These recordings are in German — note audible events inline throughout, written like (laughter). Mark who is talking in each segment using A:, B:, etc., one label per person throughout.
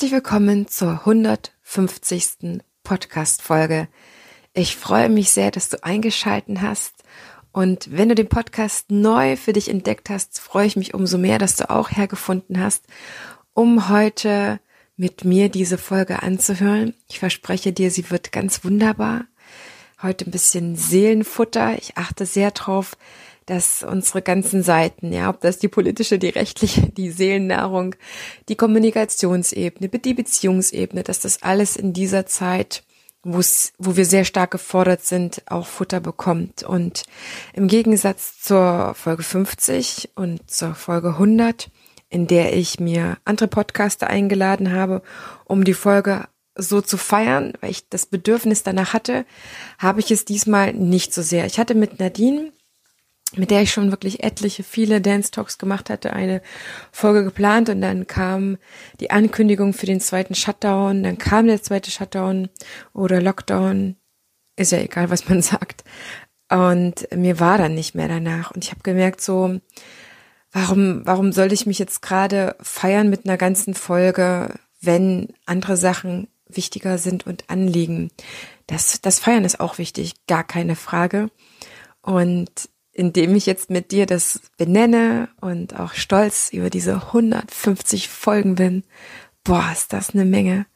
A: Herzlich willkommen zur 150. Podcast-Folge. Ich freue mich sehr, dass du eingeschalten hast. Und wenn du den Podcast neu für dich entdeckt hast, freue ich mich umso mehr, dass du auch hergefunden hast, um heute mit mir diese Folge anzuhören. Ich verspreche dir, sie wird ganz wunderbar. Heute ein bisschen Seelenfutter. Ich achte sehr drauf, dass unsere ganzen Seiten, ja, ob das die politische, die rechtliche, die Seelennahrung, die Kommunikationsebene, die Beziehungsebene, dass das alles in dieser Zeit, wo wir sehr stark gefordert sind, auch Futter bekommt. Und im Gegensatz zur Folge 50 und zur Folge 100, in der ich mir andere Podcaster eingeladen habe, um die Folge so zu feiern, weil ich das Bedürfnis danach hatte, habe ich es diesmal nicht so sehr. Ich hatte mit Nadine mit der ich schon wirklich etliche, viele Dance Talks gemacht hatte, eine Folge geplant und dann kam die Ankündigung für den zweiten Shutdown, dann kam der zweite Shutdown oder Lockdown, ist ja egal, was man (laughs) sagt. Und mir war dann nicht mehr danach und ich habe gemerkt so, warum, warum soll ich mich jetzt gerade feiern mit einer ganzen Folge, wenn andere Sachen wichtiger sind und anliegen? Das, das Feiern ist auch wichtig, gar keine Frage. Und indem ich jetzt mit dir das benenne und auch stolz über diese 150 Folgen bin. Boah, ist das eine Menge.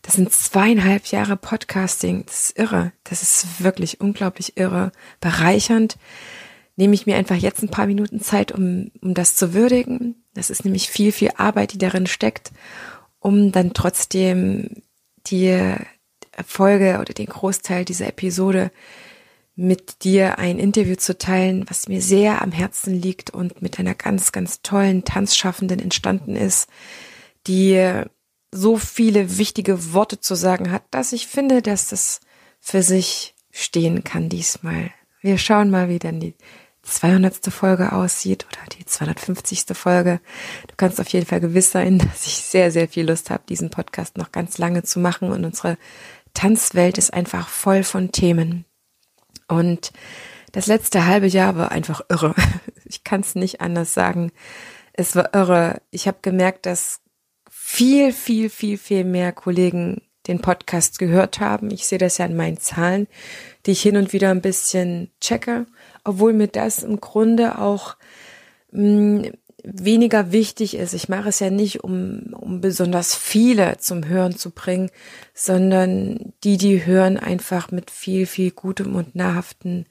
A: Das sind zweieinhalb Jahre Podcasting. Das ist irre. Das ist wirklich unglaublich irre. Bereichernd. Nehme ich mir einfach jetzt ein paar Minuten Zeit, um, um das zu würdigen. Das ist nämlich viel, viel Arbeit, die darin steckt, um dann trotzdem die Folge oder den Großteil dieser Episode mit dir ein Interview zu teilen, was mir sehr am Herzen liegt und mit einer ganz, ganz tollen Tanzschaffenden entstanden ist, die so viele wichtige Worte zu sagen hat, dass ich finde, dass das für sich stehen kann diesmal. Wir schauen mal, wie dann die 200. Folge aussieht oder die 250. Folge. Du kannst auf jeden Fall gewiss sein, (laughs) dass ich sehr, sehr viel Lust habe, diesen Podcast noch ganz lange zu machen und unsere Tanzwelt ist einfach voll von Themen. Und das letzte halbe Jahr war einfach irre. (laughs) Ich kann es nicht anders sagen. Es war irre. Ich habe gemerkt, dass viel, viel, viel, viel mehr Kollegen den Podcast gehört haben. Ich sehe das ja in meinen Zahlen, die ich hin und wieder ein bisschen checke, obwohl mir das im Grunde auch mh, mm, weniger wichtig ist. Ich mache es ja nicht, um, um besonders viele zum Hören zu bringen, sondern die, die hören, einfach mit viel, viel Gutem und Nahrhaften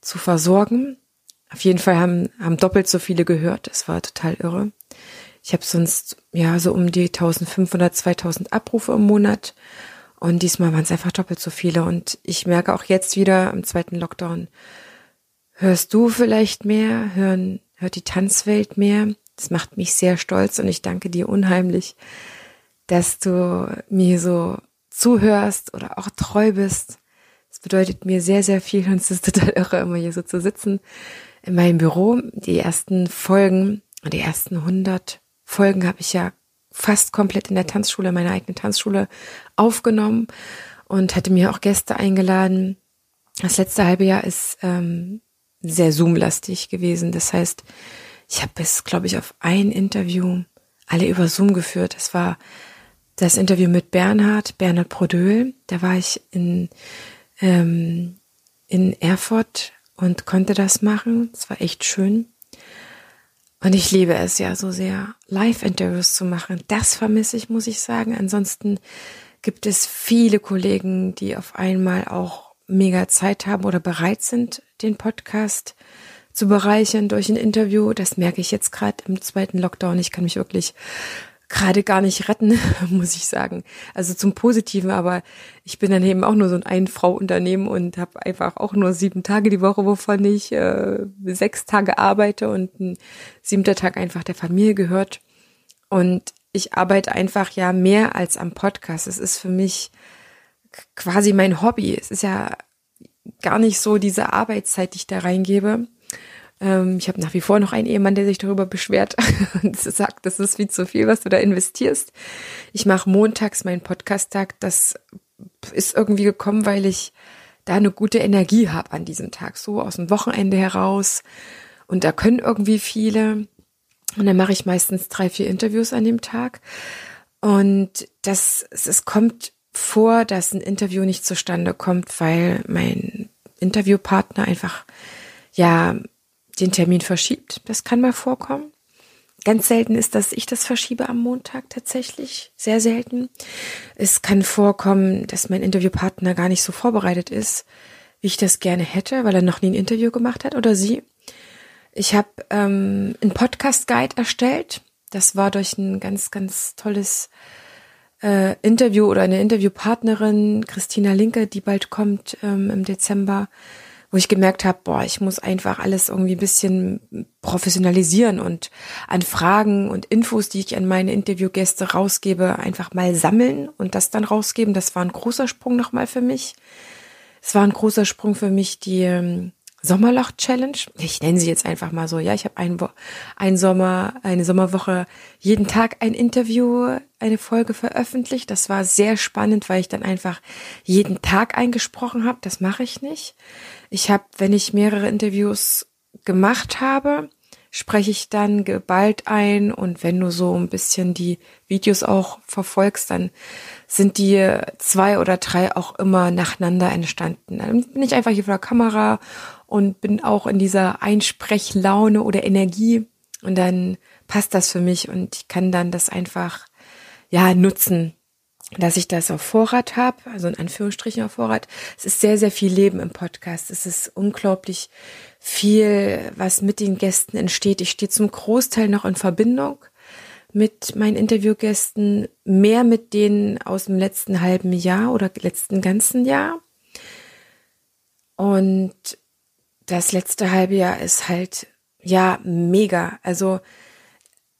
A: zu versorgen. Auf jeden Fall haben, haben doppelt so viele gehört. Das war total irre. Ich habe sonst ja so um die 1500, 2000 Abrufe im Monat und diesmal waren es einfach doppelt so viele. Und ich merke auch jetzt wieder im zweiten Lockdown, hörst du vielleicht mehr, hören hört die Tanzwelt mehr. Das macht mich sehr stolz und ich danke dir unheimlich, dass du mir so zuhörst oder auch treu bist. Das bedeutet mir sehr, sehr viel und es ist total irre, immer hier so zu sitzen in meinem Büro. Die ersten Folgen, die ersten 100 Folgen habe ich ja fast komplett in der Tanzschule, meiner eigenen Tanzschule aufgenommen und hatte mir auch Gäste eingeladen. Das letzte halbe Jahr ist ähm, sehr Zoom-lastig gewesen. Das heißt, ich habe bis, glaube ich, auf ein Interview alle über Zoom geführt. Das war das Interview mit Bernhard, Bernhard Prodöhl. Da war ich in, ähm, in Erfurt und konnte das machen. Es war echt schön. Und ich liebe es ja so sehr, Live-Interviews zu machen. Das vermisse ich, muss ich sagen. Ansonsten gibt es viele Kollegen, die auf einmal auch mega Zeit haben oder bereit sind, den Podcast zu bereichern durch ein Interview. Das merke ich jetzt gerade im zweiten Lockdown. Ich kann mich wirklich gerade gar nicht retten, (laughs) muss ich sagen. Also zum Positiven, aber ich bin dann eben auch nur so ein Ein-Frau-Unternehmen und habe einfach auch nur sieben Tage die Woche, wovon ich äh, sechs Tage arbeite und ein siebter Tag einfach der Familie gehört. Und ich arbeite einfach ja mehr als am Podcast. Es ist für mich quasi mein Hobby. Es ist ja gar nicht so diese Arbeitszeit, die ich da reingebe. Ähm, ich habe nach wie vor noch einen Ehemann, der sich darüber beschwert (laughs) und sagt, das ist viel zu viel, was du da investierst. Ich mache montags meinen Podcast-Tag. Das ist irgendwie gekommen, weil ich da eine gute Energie habe an diesem Tag, so aus dem Wochenende heraus. Und da können irgendwie viele. Und dann mache ich meistens drei, vier Interviews an dem Tag. Und das, es kommt vor, dass ein Interview nicht zustande kommt, weil mein Interviewpartner einfach, ja, den Termin verschiebt. Das kann mal vorkommen. Ganz selten ist, dass ich das verschiebe am Montag tatsächlich. Sehr selten. Es kann vorkommen, dass mein Interviewpartner gar nicht so vorbereitet ist, wie ich das gerne hätte, weil er noch nie ein Interview gemacht hat oder sie. Ich habe ähm, einen Podcast-Guide erstellt. Das war durch ein ganz, ganz tolles äh, Interview oder eine Interviewpartnerin, Christina Linke, die bald kommt ähm, im Dezember, wo ich gemerkt habe, boah, ich muss einfach alles irgendwie ein bisschen professionalisieren und an Fragen und Infos, die ich an meine Interviewgäste rausgebe, einfach mal sammeln und das dann rausgeben. Das war ein großer Sprung nochmal für mich. Es war ein großer Sprung für mich, die ähm, Sommerloch-Challenge. Ich nenne sie jetzt einfach mal so. Ja, ich habe ein, ein Sommer, eine Sommerwoche jeden Tag ein Interview, eine Folge veröffentlicht. Das war sehr spannend, weil ich dann einfach jeden Tag eingesprochen habe. Das mache ich nicht. Ich habe, wenn ich mehrere Interviews gemacht habe, spreche ich dann geballt ein und wenn du so ein bisschen die Videos auch verfolgst, dann sind die zwei oder drei auch immer nacheinander entstanden. Dann bin ich einfach hier vor der Kamera und bin auch in dieser Einsprechlaune oder Energie und dann passt das für mich und ich kann dann das einfach ja nutzen, dass ich das auf Vorrat habe, also in Anführungsstrichen auf Vorrat. Es ist sehr, sehr viel Leben im Podcast. Es ist unglaublich viel, was mit den Gästen entsteht. Ich stehe zum Großteil noch in Verbindung mit meinen Interviewgästen, mehr mit denen aus dem letzten halben Jahr oder letzten ganzen Jahr. Und das letzte halbe Jahr ist halt ja mega. Also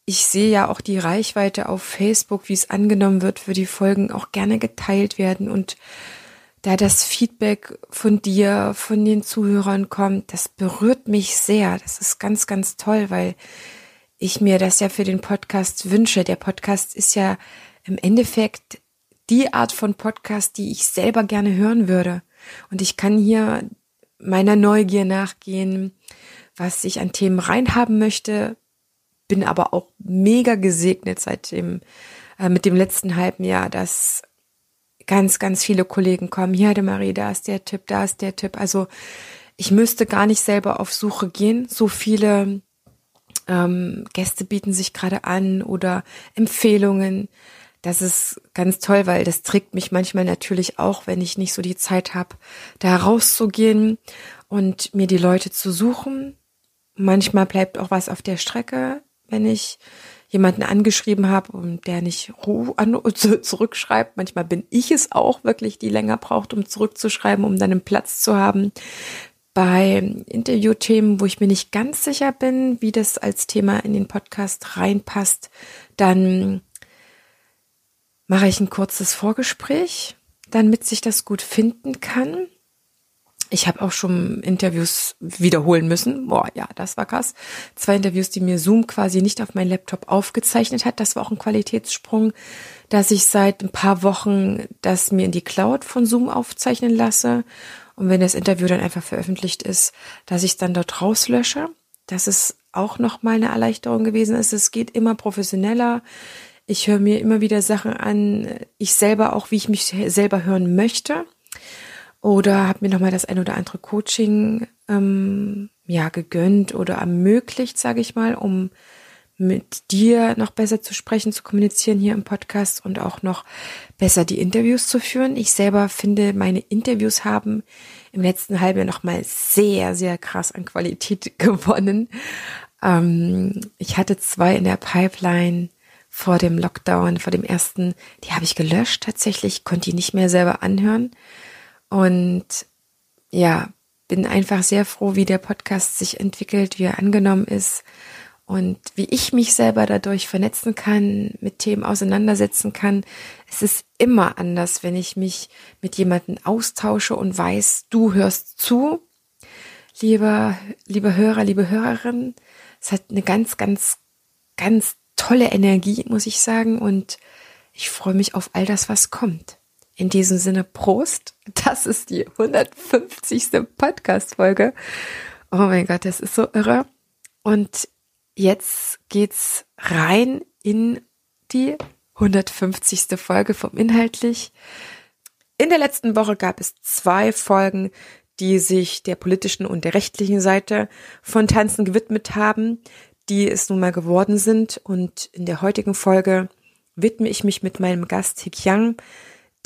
A: ich sehe ja auch die Reichweite auf Facebook, wie es angenommen wird, für die Folgen auch gerne geteilt werden und da das Feedback von dir, von den Zuhörern kommt, das berührt mich sehr. Das ist ganz, ganz toll, weil ich mir das ja für den Podcast wünsche. Der Podcast ist ja im Endeffekt die Art von Podcast, die ich selber gerne hören würde. Und ich kann hier meiner Neugier nachgehen, was ich an Themen reinhaben möchte, bin aber auch mega gesegnet seit dem, äh, mit dem letzten halben Jahr, dass ganz, ganz viele Kollegen kommen. Hier, de Marie, da ist der Tipp, da ist der Tipp. Also ich müsste gar nicht selber auf Suche gehen. So viele ähm, Gäste bieten sich gerade an oder Empfehlungen. Das ist ganz toll, weil das trägt mich manchmal natürlich auch, wenn ich nicht so die Zeit habe, da rauszugehen und mir die Leute zu suchen. Manchmal bleibt auch was auf der Strecke, wenn ich jemanden angeschrieben habe und der nicht (laughs) zurückschreibt. Manchmal bin ich es auch wirklich, die länger braucht, um zurückzuschreiben, um dann einen Platz zu haben. Bei Interviewthemen, wo ich mir nicht ganz sicher bin, wie das als Thema in den Podcast reinpasst, dann mache ich ein kurzes Vorgespräch, damit sich das gut finden kann. Ich habe auch schon Interviews wiederholen müssen. Boah, ja, das war krass. Zwei Interviews, die mir Zoom quasi nicht auf meinen Laptop aufgezeichnet hat. Das war auch ein Qualitätssprung, dass ich seit ein paar Wochen das mir in die Cloud von Zoom aufzeichnen lasse. Und wenn das Interview dann einfach veröffentlicht ist, dass ich es dann dort rauslösche. Das ist auch nochmal eine Erleichterung gewesen. Es geht immer professioneller. Ich höre mir immer wieder Sachen an, ich selber auch, wie ich mich selber hören möchte. Oder habe mir nochmal das ein oder andere Coaching ähm, ja gegönnt oder ermöglicht, sage ich mal, um mit dir noch besser zu sprechen, zu kommunizieren hier im Podcast und auch noch besser die Interviews zu führen. Ich selber finde, meine Interviews haben im letzten Halbjahr nochmal sehr, sehr krass an Qualität (laughs) gewonnen. Ähm, ich hatte zwei in der Pipeline, vor dem Lockdown, vor dem ersten, die habe ich gelöscht tatsächlich, konnte die nicht mehr selber anhören. Und ja, bin einfach sehr froh, wie der Podcast sich entwickelt, wie er angenommen ist und wie ich mich selber dadurch vernetzen kann, mit Themen auseinandersetzen kann. Es ist immer anders, wenn ich mich mit jemandem austausche und weiß, du hörst zu. Lieber, liebe Hörer, liebe Hörerin, es hat eine ganz, ganz, ganz tolle Energie, muss ich sagen. Und ich freue mich auf all das, was kommt. In diesem Sinne, Prost. Das ist die 150. Podcast-Folge. Oh mein Gott, das ist so irre. Und jetzt geht's rein in die 150. Folge vom Inhaltlich. In der letzten Woche gab es zwei Folgen, die sich der politischen und der rechtlichen Seite von Tanzen gewidmet haben, die es nun mal geworden sind. Und in der heutigen Folge widme ich mich mit meinem Gast Hik Yang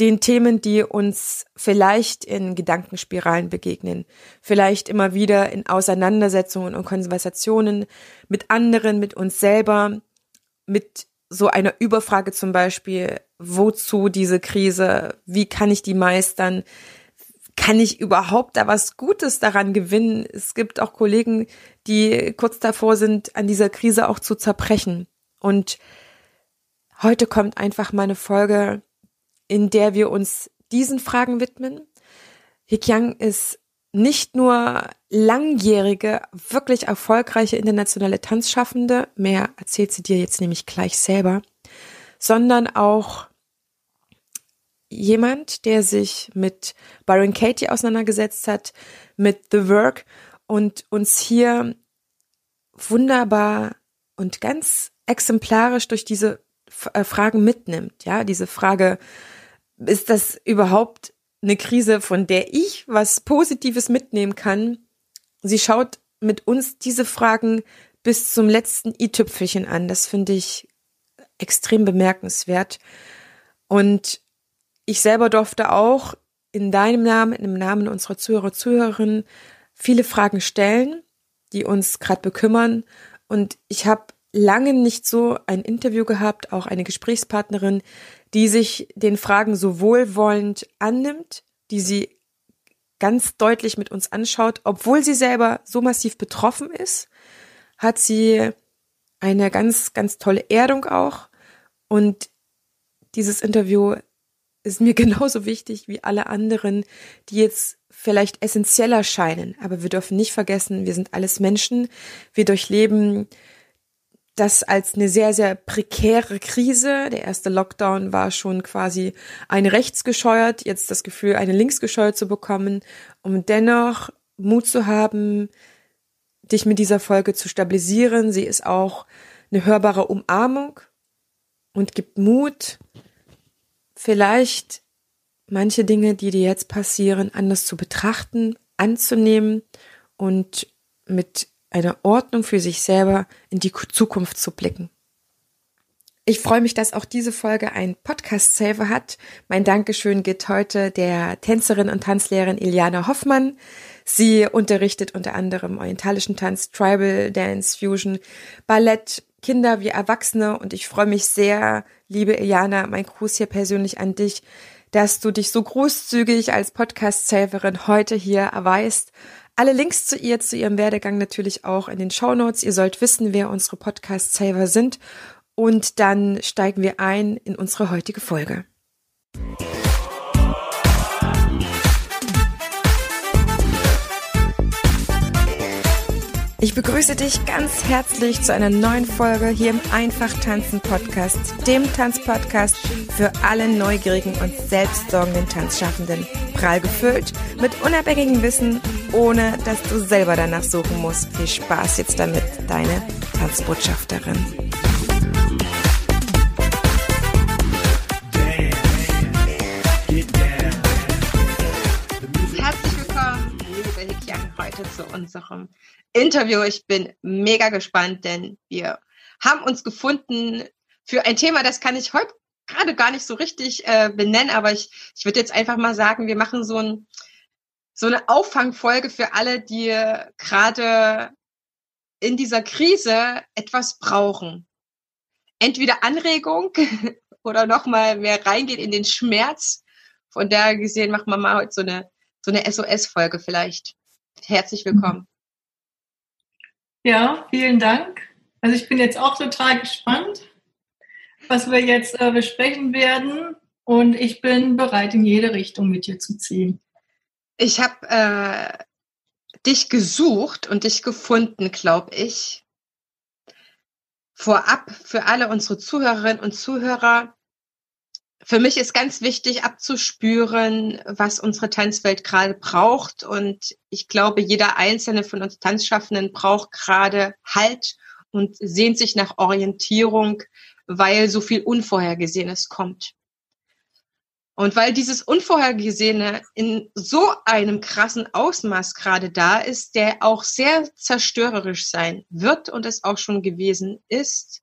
A: den Themen, die uns vielleicht in Gedankenspiralen begegnen, vielleicht immer wieder in Auseinandersetzungen und Konversationen mit anderen, mit uns selber, mit so einer Überfrage zum Beispiel, wozu diese Krise, wie kann ich die meistern, kann ich überhaupt da was Gutes daran gewinnen? Es gibt auch Kollegen, die kurz davor sind, an dieser Krise auch zu zerbrechen. Und heute kommt einfach mal eine Folge, in der wir uns diesen Fragen widmen. Hikyang ist nicht nur langjährige, wirklich erfolgreiche internationale Tanzschaffende, mehr erzählt sie dir jetzt nämlich gleich selber, sondern auch jemand, der sich mit Byron Katie auseinandergesetzt hat, mit The Work und uns hier wunderbar und ganz exemplarisch durch diese äh, Fragen mitnimmt. Ja, diese Frage, ist das überhaupt eine Krise, von der ich was Positives mitnehmen kann? Sie schaut mit uns diese Fragen bis zum letzten i-Tüpfelchen an. Das finde ich extrem bemerkenswert. Und ich selber durfte auch in deinem Namen, im Namen unserer Zuhörer, Zuhörerinnen viele Fragen stellen, die uns gerade bekümmern. Und ich habe lange nicht so ein Interview gehabt, auch eine Gesprächspartnerin, die sich den Fragen so wohlwollend annimmt, die sie ganz deutlich mit uns anschaut, obwohl sie selber so massiv betroffen ist, hat sie eine ganz, ganz tolle Erdung auch. Und dieses Interview ist mir (laughs) genauso wichtig wie alle anderen, die jetzt vielleicht essentieller scheinen. Aber wir dürfen nicht vergessen, wir sind alles Menschen. Wir durchleben das als eine sehr, sehr prekäre Krise. Der erste Lockdown war schon quasi eine rechtsgescheuert, jetzt das Gefühl, eine linksgescheuert zu bekommen, um dennoch Mut zu haben, dich mit dieser Folge zu stabilisieren. Sie ist auch eine hörbare Umarmung und gibt Mut, vielleicht manche Dinge, die dir jetzt passieren, anders zu betrachten, anzunehmen und mit eine Ordnung für sich selber in die Zukunft zu blicken. Ich freue mich, dass auch diese Folge ein Podcast-Saver hat. Mein Dankeschön geht heute der Tänzerin und Tanzlehrerin Iliana Hoffmann. Sie unterrichtet unter anderem orientalischen Tanz, Tribal Dance, Fusion, Ballett, Kinder wie Erwachsene und ich freue mich sehr, liebe Iliana, mein Gruß hier persönlich an dich, dass du dich so großzügig als Podcast-Saverin heute hier erweist alle Links zu ihr, zu ihrem Werdegang natürlich auch in den Show Notes. Ihr sollt wissen, wer unsere Podcast-Saver sind. Und dann steigen wir ein in unsere heutige Folge. Ich begrüße dich ganz herzlich zu einer neuen Folge hier im Einfach Tanzen Podcast, dem Tanzpodcast für alle neugierigen und selbstsorgenden Tanzschaffenden. Prall gefüllt mit unabhängigem Wissen, ohne dass du selber danach suchen musst. Viel Spaß jetzt damit, deine Tanzbotschafterin. Herzlich willkommen, liebe Hikian, heute zu unserem Interview. Ich bin mega gespannt, denn wir haben uns gefunden für ein Thema, das kann ich heute gerade gar nicht so richtig äh, benennen, aber ich, ich würde jetzt einfach mal sagen, wir machen so, ein, so eine Auffangfolge für alle, die gerade in dieser Krise etwas brauchen. Entweder Anregung (laughs) oder nochmal mehr reingehen in den Schmerz. Von daher gesehen machen wir mal heute so eine, so eine SOS-Folge vielleicht. Herzlich willkommen.
B: Ja, vielen Dank. Also ich bin jetzt auch total gespannt, was wir jetzt äh, besprechen werden. Und ich bin bereit, in jede Richtung mit dir zu ziehen.
A: Ich habe äh, dich gesucht und dich gefunden, glaube ich. Vorab für alle unsere Zuhörerinnen und Zuhörer für mich ist ganz wichtig abzuspüren, was unsere Tanzwelt gerade braucht. Und ich glaube, jeder einzelne von uns Tanzschaffenden braucht gerade Halt und sehnt sich nach Orientierung,
C: weil so viel Unvorhergesehenes kommt. Und weil dieses Unvorhergesehene in so einem krassen Ausmaß gerade da ist, der auch sehr zerstörerisch sein wird und es auch schon gewesen ist,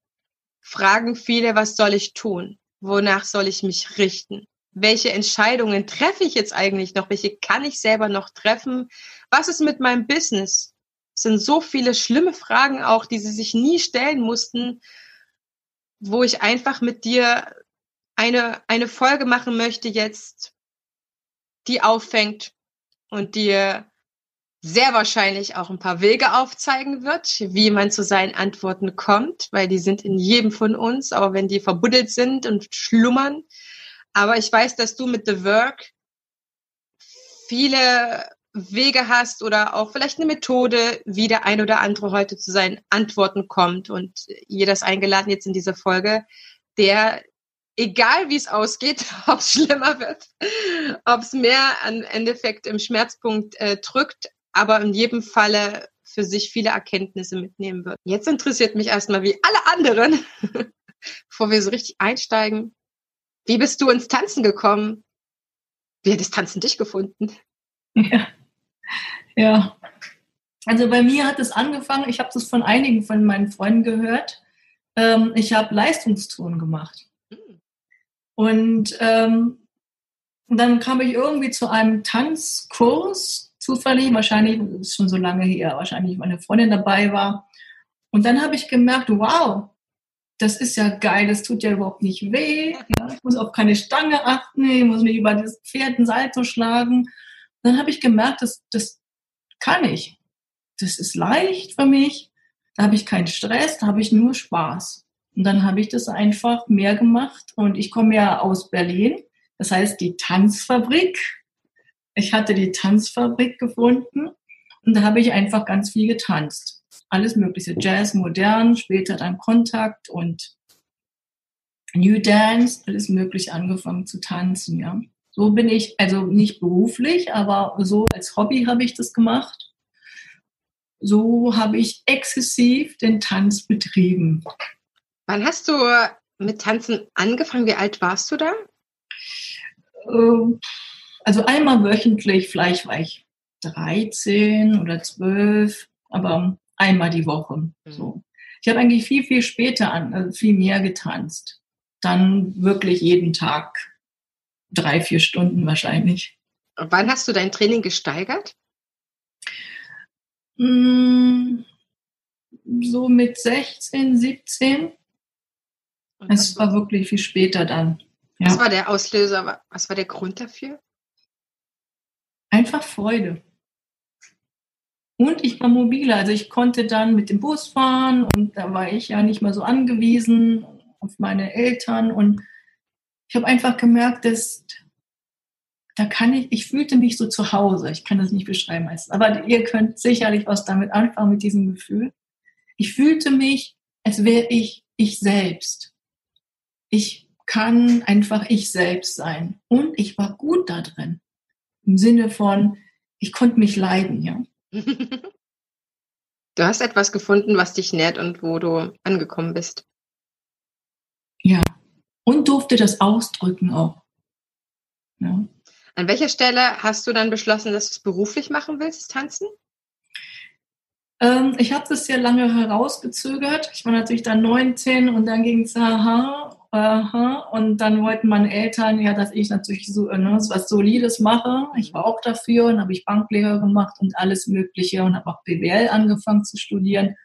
C: fragen viele, was soll ich tun? Wonach soll ich mich richten? Welche Entscheidungen treffe ich jetzt eigentlich noch? Welche kann ich selber noch treffen? Was ist mit meinem Business? Es sind so viele schlimme Fragen auch, die sie sich nie stellen mussten, wo ich einfach mit dir eine, eine Folge machen möchte jetzt, die auffängt und dir sehr wahrscheinlich auch ein paar Wege aufzeigen wird, wie man zu seinen Antworten kommt, weil die sind in jedem von uns, auch wenn die verbuddelt sind und schlummern. Aber ich weiß, dass du mit The Work viele Wege hast oder auch vielleicht eine Methode, wie der ein oder andere heute zu seinen Antworten kommt. Und jeder ist eingeladen jetzt in dieser Folge, der egal wie es ausgeht, (laughs) ob es schlimmer wird, ob es mehr an Endeffekt im Schmerzpunkt äh, drückt, aber in jedem Falle für sich viele Erkenntnisse mitnehmen wird. Jetzt interessiert mich erstmal, wie alle anderen, (laughs) bevor wir so richtig einsteigen, wie bist du ins Tanzen gekommen? Wie hat das Tanzen dich gefunden?
B: Ja. (laughs) ja. Also bei mir hat es angefangen, ich habe das von einigen von meinen Freunden gehört. Ähm, ich habe Leistungstouren gemacht. Und ähm, dann kam ich irgendwie zu einem Tanzkurs, zufällig, wahrscheinlich, ist schon so lange her, wahrscheinlich meine Freundin dabei war. Und dann habe ich gemerkt, wow, das ist ja geil, das tut ja überhaupt nicht weh. Ja, ich muss auf keine Stange achten, ich muss nicht über das Pferd ein Salto schlagen. Dann habe ich gemerkt, das, das kann ich. Das ist leicht für mich. Da habe ich keinen Stress, da habe ich nur Spaß. Und dann habe ich das einfach mehr gemacht. Und ich komme ja aus Berlin. Das heißt, die Tanzfabrik. Ich hatte die Tanzfabrik gefunden. Und da habe ich einfach ganz viel getanzt. Alles mögliche. Jazz, modern, später dann Kontakt und New Dance, alles mögliche angefangen zu tanzen, ja. So bin ich, also nicht beruflich, aber so als Hobby habe ich das gemacht. So habe ich exzessiv den Tanz betrieben.
C: Wann hast du mit Tanzen angefangen? Wie alt warst du da?
B: Ähm, also einmal wöchentlich, vielleicht war ich 13 oder 12, aber einmal die Woche. Mhm. So. Ich habe eigentlich viel, viel später an, also viel mehr getanzt. Dann wirklich jeden Tag drei, vier Stunden wahrscheinlich.
C: Und wann hast du dein Training gesteigert?
B: Mm, so mit 16, 17. Es war wirklich viel später dann.
C: Ja. Was war der Auslöser? Was war der Grund dafür?
B: Einfach Freude. Und ich war mobiler. Also ich konnte dann mit dem Bus fahren und da war ich ja nicht mehr so angewiesen auf meine Eltern. Und ich habe einfach gemerkt, dass da kann ich, ich fühlte mich so zu Hause. Ich kann das nicht beschreiben meistens. Aber ihr könnt sicherlich was damit anfangen mit diesem Gefühl. Ich fühlte mich, als wäre ich ich selbst ich kann einfach ich selbst sein. Und ich war gut da drin. Im Sinne von, ich konnte mich leiden, ja. (laughs)
C: Du hast etwas gefunden, was dich nährt und wo du angekommen bist.
B: Ja. Und durfte das ausdrücken auch.
C: Ja. An welcher Stelle hast du dann beschlossen, dass du es beruflich machen willst, Tanzen?
B: Ähm, ich habe das sehr lange herausgezögert. Ich war natürlich dann 19 und dann ging es, aha, Aha. Und dann wollten meine Eltern ja, dass ich natürlich so ne, was Solides mache. Ich war auch dafür und habe ich Banklehrer gemacht und alles Mögliche und habe auch BWL angefangen zu studieren.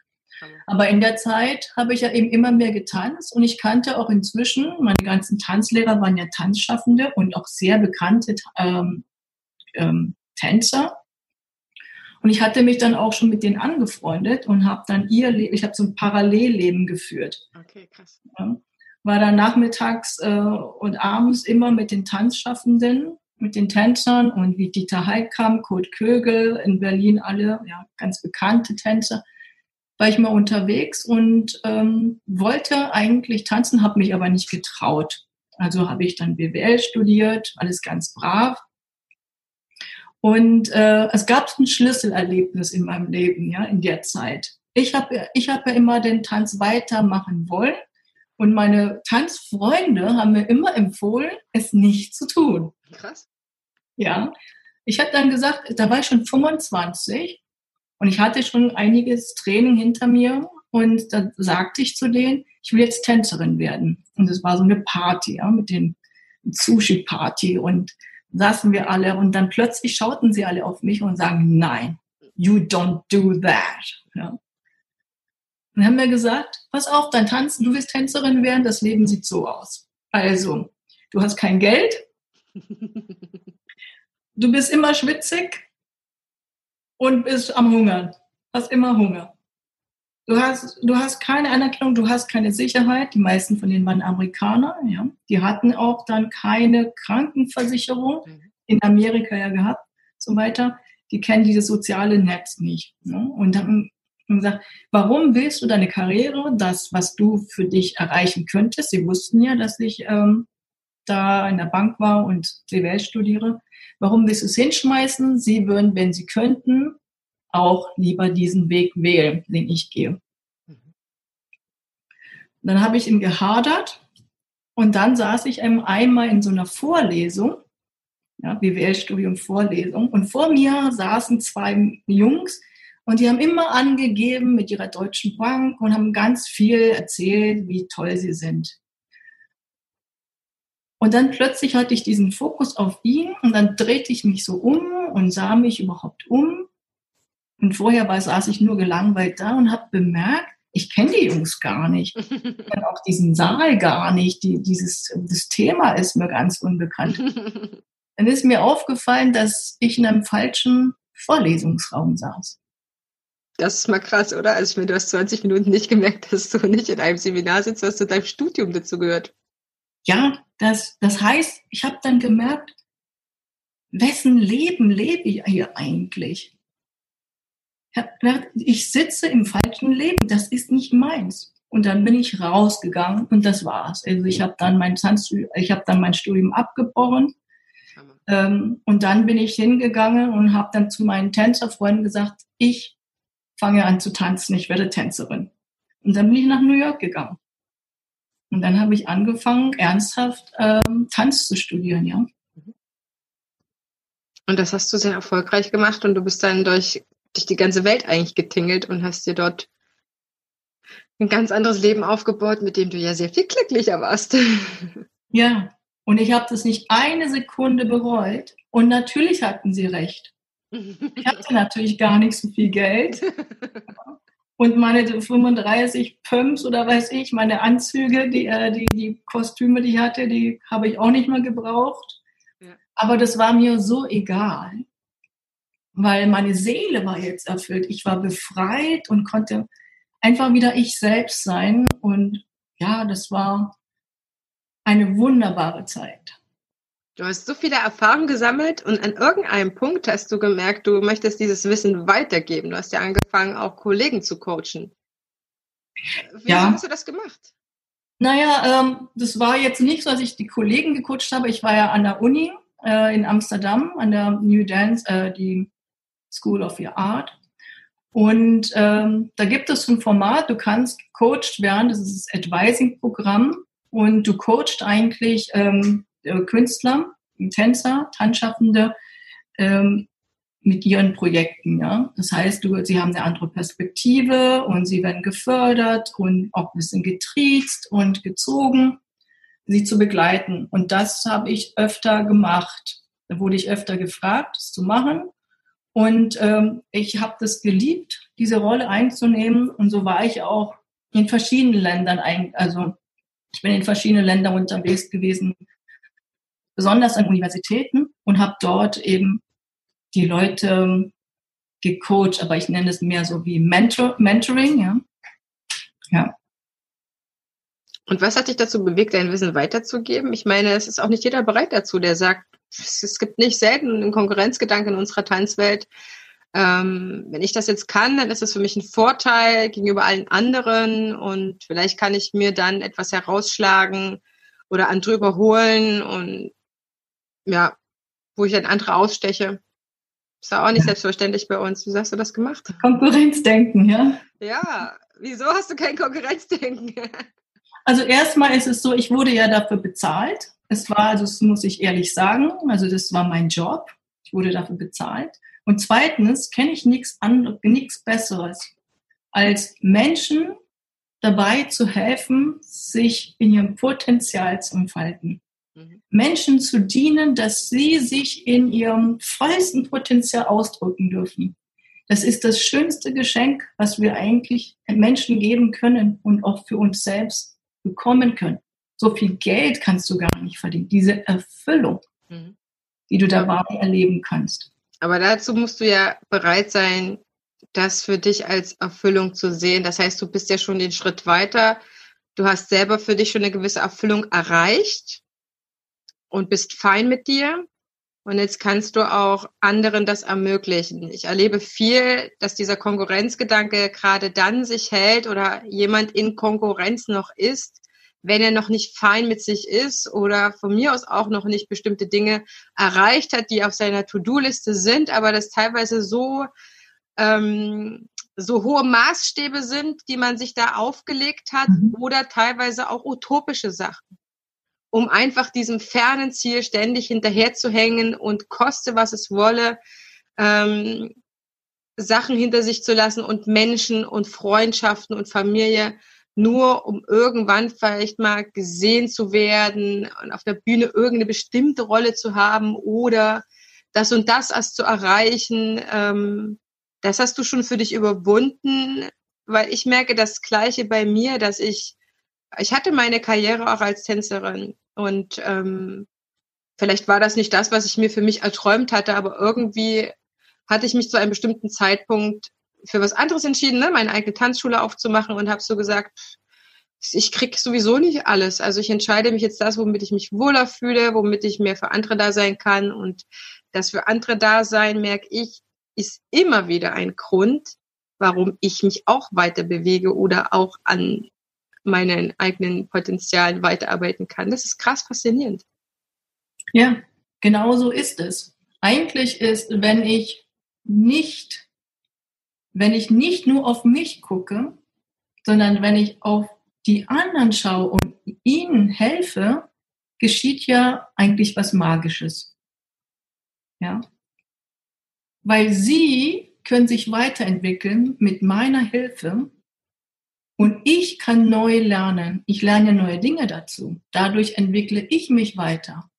B: Aber in der Zeit habe ich ja eben immer mehr getanzt und ich kannte auch inzwischen, meine ganzen Tanzlehrer waren ja Tanzschaffende und auch sehr bekannte ähm, ähm, Tänzer. Und ich hatte mich dann auch schon mit denen angefreundet und habe dann ihr Leben, ich habe so ein Parallelleben geführt. Okay, krass. Ja war dann nachmittags äh, und abends immer mit den Tanzschaffenden, mit den Tänzern und wie Dieter Heikam, Kurt Kögel, in Berlin alle, ja, ganz bekannte Tänzer, war ich mal unterwegs und ähm, wollte eigentlich tanzen, habe mich aber nicht getraut. Also habe ich dann BWL studiert, alles ganz brav. Und äh, es gab ein Schlüsselerlebnis in meinem Leben, ja, in der Zeit. Ich habe ich hab ja immer den Tanz weitermachen wollen Und meine Tanzfreunde haben mir immer empfohlen, es nicht zu tun.
C: Krass.
B: Ja. Ich habe dann gesagt, da war ich schon 25 und ich hatte schon einiges Training hinter mir und da sagte ich zu denen, ich will jetzt Tänzerin werden. Und es war so eine Party, ja, mit den Sushi-Party und saßen wir alle und dann plötzlich schauten sie alle auf mich und sagen, nein, you don't do that. Ja. Und haben mir gesagt, pass auf, dein Tanzen, du willst Tänzerin werden, das Leben sieht so aus. Also, du hast kein Geld, (laughs) du bist immer schwitzig und bist am Hungern, hast immer Hunger. Du hast, du hast keine Anerkennung, du hast keine Sicherheit. Die meisten von denen waren Amerikaner, ja. Die hatten auch dann keine Krankenversicherung mhm. in Amerika ja gehabt, so weiter. Die kennen dieses soziale Netz nicht. Ne? Und dann haben gesagt, warum willst du deine Karriere, das, was du für dich erreichen könntest? Sie wussten ja, dass ich ähm, da in der Bank war und CWL studiere. Warum willst du es hinschmeißen? Sie würden, wenn sie könnten, auch lieber diesen Weg wählen, den ich gehe. Mhm. Dann habe ich ihm gehadert und dann saß ich einmal in so einer Vorlesung, ja, BWL-Studium Vorlesung, und vor mir saßen zwei Jungs und die haben immer angegeben mit ihrer Deutschen Bank und haben ganz viel erzählt, wie toll sie sind. Und dann plötzlich hatte ich diesen Fokus auf ihn und dann drehte ich mich so um und sah mich überhaupt um und vorher war, saß ich nur gelangweilt da und habe bemerkt, ich kenne die Jungs gar nicht. (laughs) Ich kenne auch diesen Saal gar nicht. Die, dieses das Thema ist mir ganz unbekannt. (laughs) Dann ist mir aufgefallen, dass ich in einem falschen Vorlesungsraum saß.
C: Das ist mal krass, oder? Also ich meine, du hast 20 Minuten nicht gemerkt, dass du nicht in einem Seminar sitzt, was zu deinem Studium dazu gehört.
B: Ja, das, das heißt, ich habe dann gemerkt, wessen Leben lebe ich hier eigentlich? ich sitze im falschen Leben, das ist nicht meins. Und dann bin ich rausgegangen und das war's. Also ich habe dann mein ich habe dann mein Studium abgebrochen ähm, und dann bin ich hingegangen und habe dann zu meinen Tänzerfreunden gesagt, ich fange an zu tanzen, ich werde Tänzerin. Und dann bin ich nach New York gegangen. Und dann habe ich angefangen, ernsthaft ähm, Tanz zu studieren, ja.
C: Und das hast du sehr erfolgreich gemacht und du bist dann durch durch die ganze Welt eigentlich getingelt und hast dir dort ein ganz anderes Leben aufgebaut, mit dem du ja sehr viel glücklicher warst.
B: Ja, und ich habe das nicht eine Sekunde bereut. Und natürlich hatten sie recht. Ich hatte natürlich gar nicht so viel Geld. Und meine 35 Pumps oder weiß ich, meine Anzüge, die, äh, die, die Kostüme, die ich hatte, die habe ich auch nicht mehr gebraucht. Aber das war mir so egal weil meine Seele war jetzt erfüllt. Ich war befreit und konnte einfach wieder ich selbst sein. Und ja, das war eine wunderbare Zeit.
C: Du hast so viele Erfahrungen gesammelt und an irgendeinem Punkt hast du gemerkt, du möchtest dieses Wissen weitergeben. Du hast ja angefangen, auch Kollegen zu coachen. Wie ja. hast du das gemacht?
B: Naja, ähm, das war jetzt nicht so, dass ich die Kollegen gecoacht habe. Ich war ja an der Uni äh, in Amsterdam, an der New Dance, äh, die School of Your Art. Und ähm, da gibt es ein Format, du kannst coacht werden, das ist das Advising-Programm und du coacht eigentlich ähm, Künstler, Tänzer, Tanzschaffende ähm, mit ihren Projekten. Ja? Das heißt, du, sie haben eine andere Perspektive und sie werden gefördert und auch ein bisschen getriezt und gezogen, sie zu begleiten. Und das habe ich öfter gemacht. Da wurde ich öfter gefragt, das zu machen. Und ähm, ich habe das geliebt, diese Rolle einzunehmen. Und so war ich auch in verschiedenen Ländern, ein, also ich bin in verschiedenen Ländern unterwegs gewesen, besonders an Universitäten und habe dort eben die Leute gecoacht, aber ich nenne es mehr so wie Mentor, Mentoring, ja. Ja.
C: Und was hat dich dazu bewegt, dein Wissen weiterzugeben? Ich meine, es ist auch nicht jeder bereit dazu, der sagt, es gibt nicht selten einen Konkurrenzgedanken in unserer Tanzwelt. Ähm, wenn ich das jetzt kann, dann ist das für mich ein Vorteil gegenüber allen anderen und vielleicht kann ich mir dann etwas herausschlagen oder andere überholen und ja, wo ich dann andere aussteche. Ist ja auch nicht selbstverständlich bei uns. Wie hast du das gemacht?
B: Konkurrenzdenken, ja?
C: Ja, wieso hast du kein Konkurrenzdenken?
B: Also erstmal ist es so, ich wurde ja dafür bezahlt. Es war, also das muss ich ehrlich sagen, also das war mein Job. Ich wurde dafür bezahlt. Und zweitens kenne ich nichts anderes, nichts Besseres, als Menschen dabei zu helfen, sich in ihrem Potenzial zu entfalten. Mhm. Menschen zu dienen, dass sie sich in ihrem vollsten Potenzial ausdrücken dürfen. Das ist das schönste Geschenk, was wir eigentlich Menschen geben können und auch für uns selbst bekommen können. So viel Geld kannst du gar nicht verdienen. Diese Erfüllung, mhm. die du dabei erleben kannst.
C: Aber dazu musst du ja bereit sein, das für dich als Erfüllung zu sehen. Das heißt, du bist ja schon den Schritt weiter. Du hast selber für dich schon eine gewisse Erfüllung erreicht und bist fein mit dir. Und jetzt kannst du auch anderen das ermöglichen. Ich erlebe viel, dass dieser Konkurrenzgedanke gerade dann sich hält oder jemand in Konkurrenz noch ist, wenn er noch nicht fein mit sich ist oder von mir aus auch noch nicht bestimmte Dinge erreicht hat, die auf seiner To-Do-Liste sind, aber das teilweise so ähm, so hohe Maßstäbe sind, die man sich da aufgelegt hat, mhm. oder teilweise auch utopische Sachen um einfach diesem fernen Ziel ständig hinterherzuhängen und koste, was es wolle, ähm, Sachen hinter sich zu lassen und Menschen und Freundschaften und Familie, nur um irgendwann vielleicht mal gesehen zu werden und auf der Bühne irgendeine bestimmte Rolle zu haben oder das und das erst zu erreichen. Ähm, das hast du schon für dich überwunden, weil ich merke das Gleiche bei mir, dass ich, ich hatte meine Karriere auch als Tänzerin und ähm, vielleicht war das nicht das, was ich mir für mich erträumt hatte, aber irgendwie hatte ich mich zu einem bestimmten Zeitpunkt für was anderes entschieden, ne? meine eigene Tanzschule aufzumachen und habe so gesagt, ich krieg sowieso nicht alles. Also ich entscheide mich jetzt das, womit ich mich wohler fühle, womit ich mehr für andere da sein kann. Und das für andere da sein, merke ich, ist immer wieder ein Grund, warum ich mich auch weiter bewege oder auch an meinen eigenen Potenzialen weiterarbeiten kann. Das ist krass faszinierend.
B: Ja, genau so ist es. Eigentlich ist, wenn ich nicht, wenn ich nicht nur auf mich gucke, sondern wenn ich auf die anderen schaue und ihnen helfe, geschieht ja eigentlich was Magisches. Ja. Weil sie können sich weiterentwickeln mit meiner Hilfe und ich kann neu lernen. Ich lerne neue Dinge dazu. Dadurch entwickle ich mich weiter.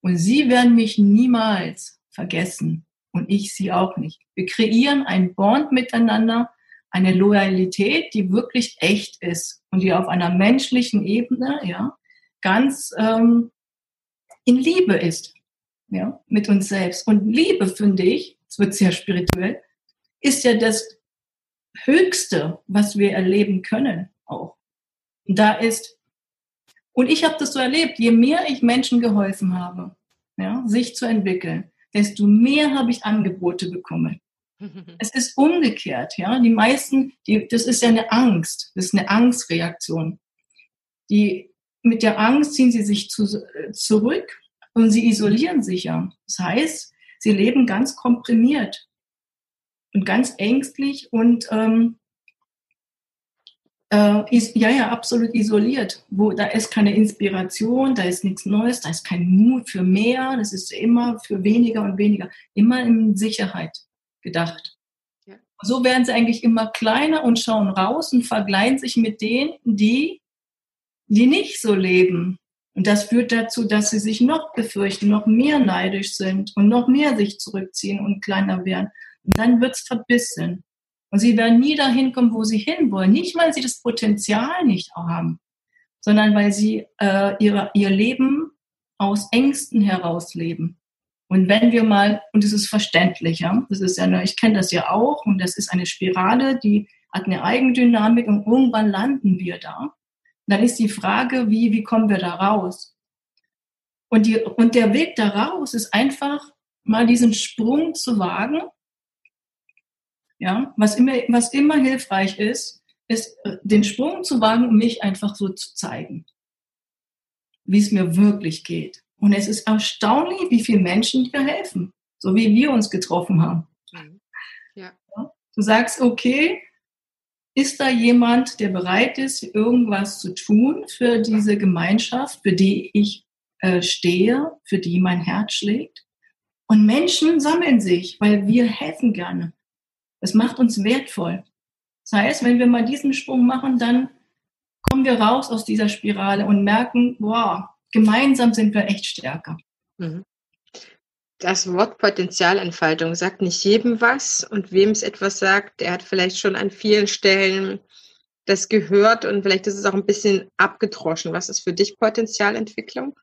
B: Und sie werden mich niemals vergessen. Und ich sie auch nicht. Wir kreieren ein Bond miteinander, eine Loyalität, die wirklich echt ist und die auf einer menschlichen Ebene, ja, ganz ähm, in Liebe ist, ja, mit uns selbst. Und Liebe, finde ich, es wird sehr spirituell, ist ja das Höchste, was wir erleben können auch. Und da ist, und ich habe das so erlebt, je mehr ich Menschen geholfen habe, ja, sich zu entwickeln, desto mehr habe ich Angebote bekommen. (laughs) Es ist umgekehrt, ja. Die meisten, die, das ist ja eine Angst, das ist eine Angstreaktion. Die, mit der Angst ziehen sie sich zu, zurück und sie isolieren sich ja. Das heißt, sie leben ganz komprimiert und ganz ängstlich und ähm, äh, ist, ja, ja, absolut isoliert. Wo, da ist keine Inspiration, da ist nichts Neues, da ist kein Mut für mehr, das ist immer für weniger und weniger, immer in Sicherheit gedacht. Ja. So werden sie eigentlich immer kleiner und schauen raus und vergleichen sich mit denen, die, die nicht so leben. Und das führt dazu, dass sie sich noch befürchten, noch mehr neidisch sind und noch mehr sich zurückziehen und kleiner werden. Und dann wird's verbissen. Und sie werden nie dahin kommen, wo sie hinwollen. Nicht, weil sie das Potenzial nicht haben, sondern weil sie äh, ihre, ihr Leben aus Ängsten heraus leben. Und wenn wir mal, und es ist verständlich, ja, das ist ja, ich kenne das ja auch, und das ist eine Spirale, die hat eine Eigendynamik und irgendwann landen wir da. dann ist die Frage, wie, wie kommen wir da raus? Und, die, und der Weg da raus ist einfach mal diesen Sprung zu wagen ja, was immer, was immer hilfreich ist, ist äh, den Sprung zu wagen, um mich einfach so zu zeigen, wie es mir wirklich geht. Und es ist erstaunlich, wie viele Menschen dir helfen, so wie wir uns getroffen haben. Mhm. Ja. Du sagst, okay, ist da jemand, der bereit ist, irgendwas zu tun für diese Gemeinschaft, für die ich äh, stehe, für die mein Herz schlägt? Und Menschen sammeln sich, weil wir helfen gerne. Das macht uns wertvoll. Das heißt, wenn wir mal diesen Sprung machen, dann kommen wir raus aus dieser Spirale und merken, wow, gemeinsam sind wir echt stärker. Mhm.
C: Das Wort Potenzialentfaltung sagt nicht jedem was und wem es etwas sagt, der hat vielleicht schon an vielen Stellen das gehört und vielleicht ist es auch ein bisschen abgedroschen. Was ist für dich Potenzialentwicklung?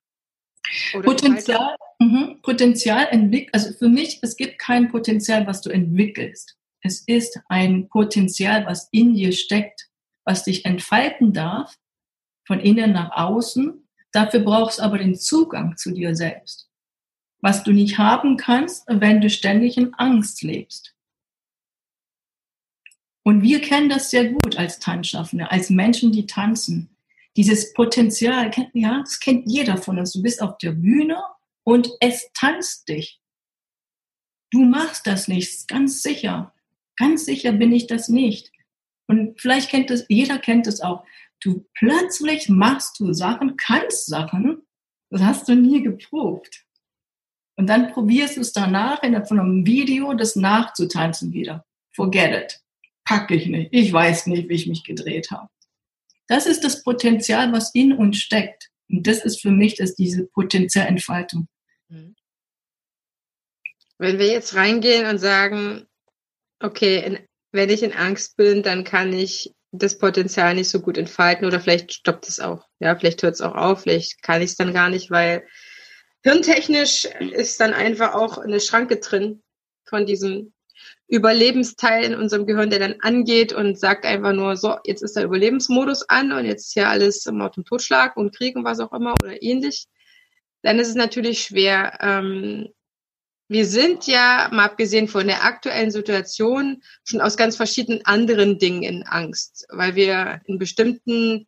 B: Oder Potenzial, mh, Potenzial entwickelt, also für mich, es gibt kein Potenzial, was du entwickelst. Es ist ein Potenzial, was in dir steckt, was dich entfalten darf, von innen nach außen. Dafür brauchst du aber den Zugang zu dir selbst was du nicht haben kannst, wenn du ständig in Angst lebst. Und wir kennen das sehr gut als Tanzschaffende, als Menschen, die tanzen. Dieses Potenzial, ja, das kennt jeder von uns. Du bist auf der Bühne und es tanzt dich. Du machst das nicht, ganz sicher. Ganz sicher bin ich das nicht. Und vielleicht kennt es, jeder kennt es auch. Du plötzlich machst du Sachen, kannst Sachen, das hast du nie geprobt. Und dann probierst du es danach in einem Video, das nachzutanzen wieder. Forget it. Pack ich nicht. Ich weiß nicht, wie ich mich gedreht habe. Das ist das Potenzial, was in uns steckt. Und das ist für mich das, diese Potenzialentfaltung. Mhm.
C: Wenn wir jetzt reingehen und sagen, okay, wenn ich in Angst bin, dann kann ich das Potenzial nicht so gut entfalten oder vielleicht stoppt es auch. Ja, vielleicht hört es auch auf, vielleicht kann ich es dann gar nicht, weil Hirntechnisch ist dann einfach auch eine Schranke drin von diesem Überlebensteil in unserem Gehirn, der dann angeht und sagt einfach nur, so, jetzt ist der Überlebensmodus an und jetzt ist hier alles Mord und Totschlag und Krieg und was auch immer oder ähnlich. Dann ist es natürlich schwer. Ähm, wir sind ja, mal abgesehen von der aktuellen Situation, schon aus ganz verschiedenen anderen Dingen in Angst, weil wir in bestimmten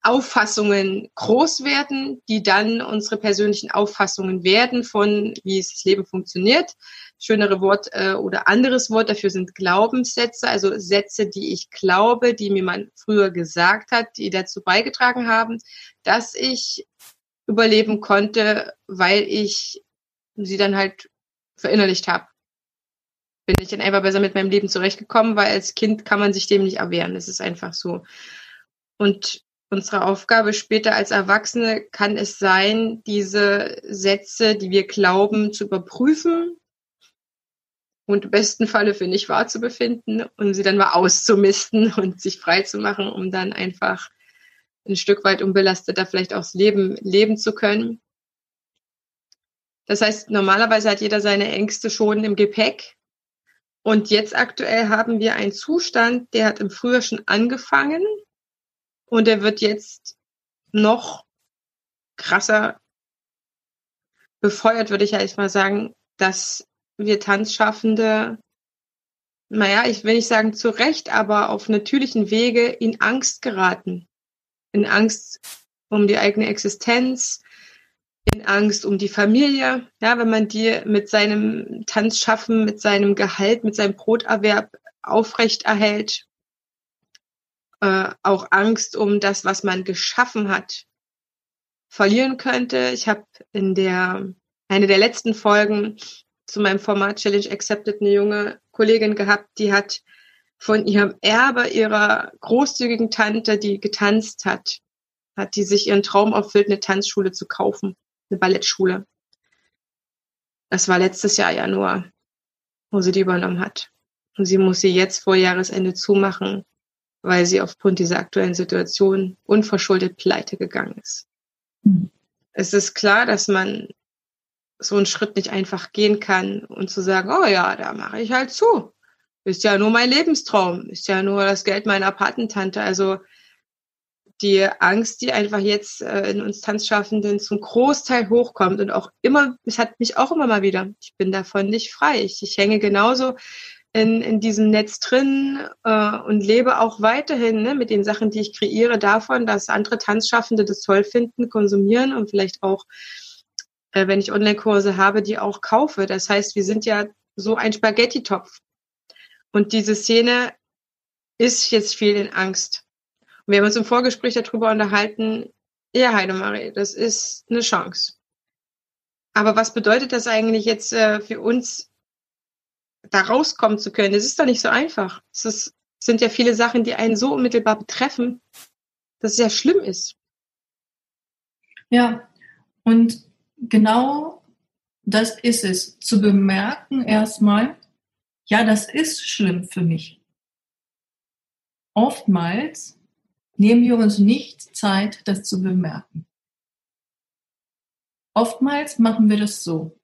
C: Auffassungen groß werden, die dann unsere persönlichen Auffassungen werden von, wie das Leben funktioniert. Schönere Wort äh, oder anderes Wort dafür sind Glaubenssätze, also Sätze, die ich glaube, die mir man früher gesagt hat, die dazu beigetragen haben, dass ich überleben konnte, weil ich sie dann halt verinnerlicht habe. Bin ich dann einfach besser mit meinem Leben zurechtgekommen, weil als Kind kann man sich dem nicht erwehren. Das ist einfach so. Und unsere Aufgabe später als Erwachsene kann es sein, diese Sätze, die wir glauben, zu überprüfen und im besten Falle für nicht wahr zu befinden und sie dann mal auszumisten (laughs) und sich frei zu machen, um dann einfach ein Stück weit unbelasteter vielleicht auch das Leben leben zu können. Das heißt, normalerweise hat jeder seine Ängste schon im Gepäck. Und jetzt aktuell haben wir einen Zustand, der hat im Frühjahr schon angefangen und er wird jetzt noch krasser befeuert, würde ich ja mal sagen, dass wir Tanzschaffende, naja, ich will nicht sagen zu Recht, aber auf natürlichen Wege in Angst geraten. In Angst um die eigene Existenz, Angst um die Familie. Ja, wenn man die mit seinem Tanzschaffen, mit seinem Gehalt, mit seinem Broterwerb aufrecht erhält, äh, auch Angst um das, was man geschaffen hat, verlieren könnte. Ich habe in der eine der letzten Folgen zu meinem Format Challenge Accepted eine junge Kollegin gehabt, die hat von ihrem Erbe ihrer großzügigen Tante, die getanzt hat, hat die sich ihren Traum erfüllt, eine Tanzschule zu kaufen, eine Ballettschule. Das war letztes Jahr Januar, wo sie die übernommen hat. Und sie muss sie jetzt vor Jahresende zumachen, weil sie aufgrund dieser aktuellen Situation unverschuldet pleite gegangen ist. Mhm. Es ist klar, dass man so einen Schritt nicht einfach gehen kann und zu sagen, oh ja, da mache ich halt zu. Ist ja nur mein Lebenstraum, ist ja nur das Geld meiner Patentante. Also die Angst, die einfach jetzt äh, in uns Tanzschaffenden zum Großteil hochkommt und auch immer, es hat mich auch immer mal wieder, ich bin davon nicht frei. Ich, ich hänge genauso in, in diesem Netz drin äh, und lebe auch weiterhin ne, mit den Sachen, die ich kreiere, davon, dass andere Tanzschaffende das toll finden, konsumieren und vielleicht auch, äh, wenn ich Online-Kurse habe, die auch kaufe. Das heißt, wir sind ja so ein Spaghetti-Topf. Und diese Szene ist jetzt viel in Angst. Und wir haben uns im Vorgespräch darüber unterhalten, ja, Heidemarie, das ist eine Chance. Aber was bedeutet das eigentlich jetzt äh, für uns, da rauskommen zu können? Das ist doch nicht so einfach. Es ist, sind ja viele Sachen, die einen so unmittelbar betreffen, dass es ja schlimm ist.
B: Ja, und genau das ist es, zu bemerken erstmal, ja, das ist schlimm für mich. Oftmals nehmen wir uns nicht Zeit, das zu bemerken. Oftmals machen wir das so.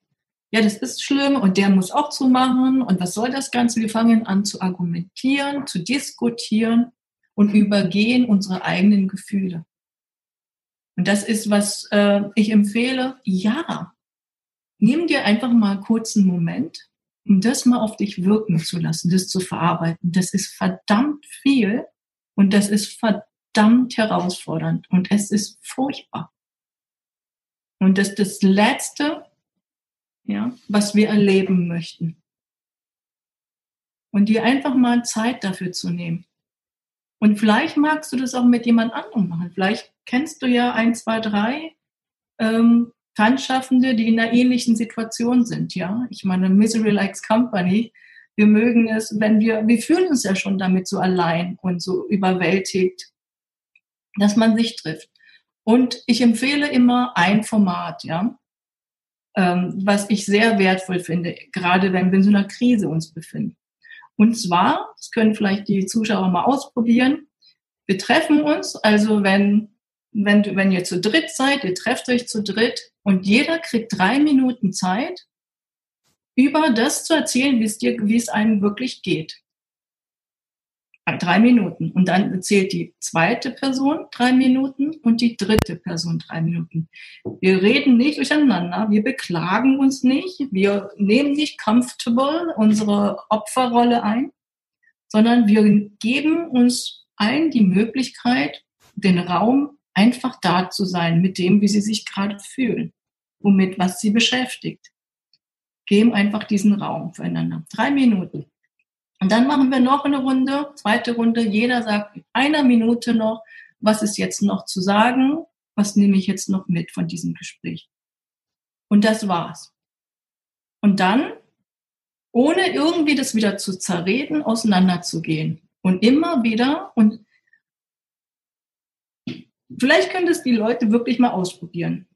B: Ja, das ist schlimm und der muss auch zumachen und was soll das Ganze? Wir fangen an zu argumentieren, zu diskutieren und übergehen unsere eigenen Gefühle. Und das ist, was äh, ich empfehle. Ja, nimm dir einfach mal kurz einen Moment, um das mal auf dich wirken zu lassen, das zu verarbeiten. Das ist verdammt viel und das ist verdammt herausfordernd und es ist furchtbar. Und das ist das Letzte, ja, was wir erleben möchten. Und dir einfach mal Zeit dafür zu nehmen. Und vielleicht magst du das auch mit jemand anderem machen. Vielleicht kennst du ja ein, zwei, drei ähm, Tanzschaffende, die in einer ähnlichen Situation sind. Ja, ich meine, Misery Likes Company. Wir mögen es, wenn wir, wir fühlen uns ja schon damit so allein und so überwältigt, dass man sich trifft. Und ich empfehle immer ein Format, ja, ähm, was ich sehr wertvoll finde, gerade wenn wir in so einer Krise uns befinden. Und zwar, das können vielleicht die Zuschauer mal ausprobieren. Wir treffen uns, also wenn, wenn, wenn ihr zu dritt seid, ihr trefft euch zu dritt und jeder kriegt drei Minuten Zeit, über das zu erzählen, wie es dir, wie es einem wirklich geht drei Minuten. Und dann erzählt die zweite Person drei Minuten und die dritte Person drei Minuten. Wir reden nicht durcheinander, wir beklagen uns nicht, wir nehmen nicht comfortable unsere Opferrolle ein, sondern wir geben uns allen die Möglichkeit, den Raum einfach da zu sein mit dem, wie sie sich gerade fühlen, womit was sie beschäftigt. Geben einfach diesen Raum füreinander. Drei Minuten. Und dann machen wir noch eine Runde, zweite Runde. Jeder sagt in einer Minute noch, was ist jetzt noch zu sagen, was nehme ich jetzt noch mit von diesem Gespräch. Und das war's. Und dann, ohne irgendwie das wieder zu zerreden, auseinanderzugehen. Und immer wieder, und vielleicht können das die Leute wirklich mal ausprobieren.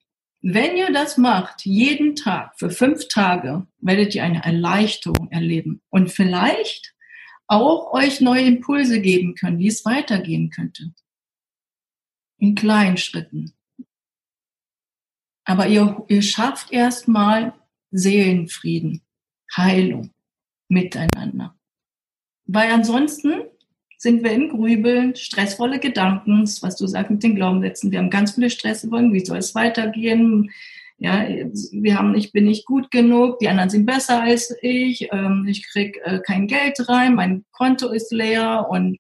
B: Wenn ihr das macht, jeden Tag für fünf Tage, werdet ihr eine Erleichterung erleben. Und vielleicht auch euch neue Impulse geben können, wie es weitergehen könnte. In kleinen Schritten. Aber ihr, ihr schafft erstmal Seelenfrieden, Heilung miteinander. Weil ansonsten sind wir im Grübeln, stressvolle Gedanken, was du sagst mit den Glaubenssätzen. Wir haben ganz viele Stressfolgen. Wie soll es weitergehen? Ja, wir haben, ich bin nicht gut genug, die anderen sind besser als ich, ähm, ich krieg äh, kein Geld rein, mein Konto ist leer und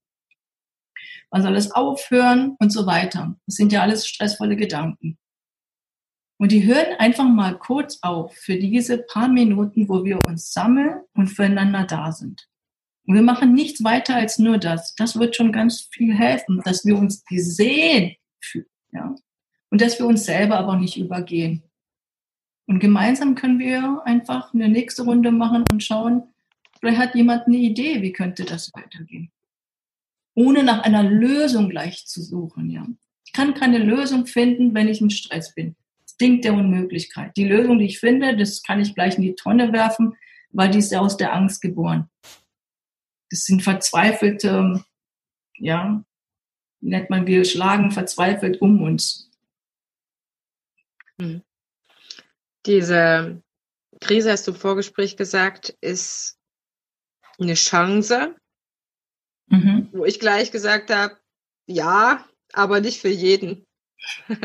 B: man soll es aufhören und so weiter. Das sind ja alles stressvolle Gedanken. Und die hören einfach mal kurz auf für diese paar Minuten, wo wir uns sammeln und füreinander da sind. Und wir machen nichts weiter als nur das. Das wird schon ganz viel helfen, dass wir uns gesehen fühlen. Ja? Und dass wir uns selber aber nicht übergehen. Und gemeinsam können wir einfach eine nächste Runde machen und schauen, vielleicht hat jemand eine Idee, wie könnte das weitergehen. Ohne nach einer Lösung gleich zu suchen, ja. Ich kann keine Lösung finden, wenn ich im Stress bin. Das Ding der Unmöglichkeit. Die Lösung, die ich finde, das kann ich gleich in die Tonne werfen, weil die ist ja aus der Angst geboren. Das sind verzweifelte, ja, nennt man, wir schlagen verzweifelt um uns.
C: Hm. Diese Krise, hast du im Vorgespräch gesagt, ist eine Chance, mhm. wo ich gleich gesagt habe, ja, aber nicht für jeden. (laughs)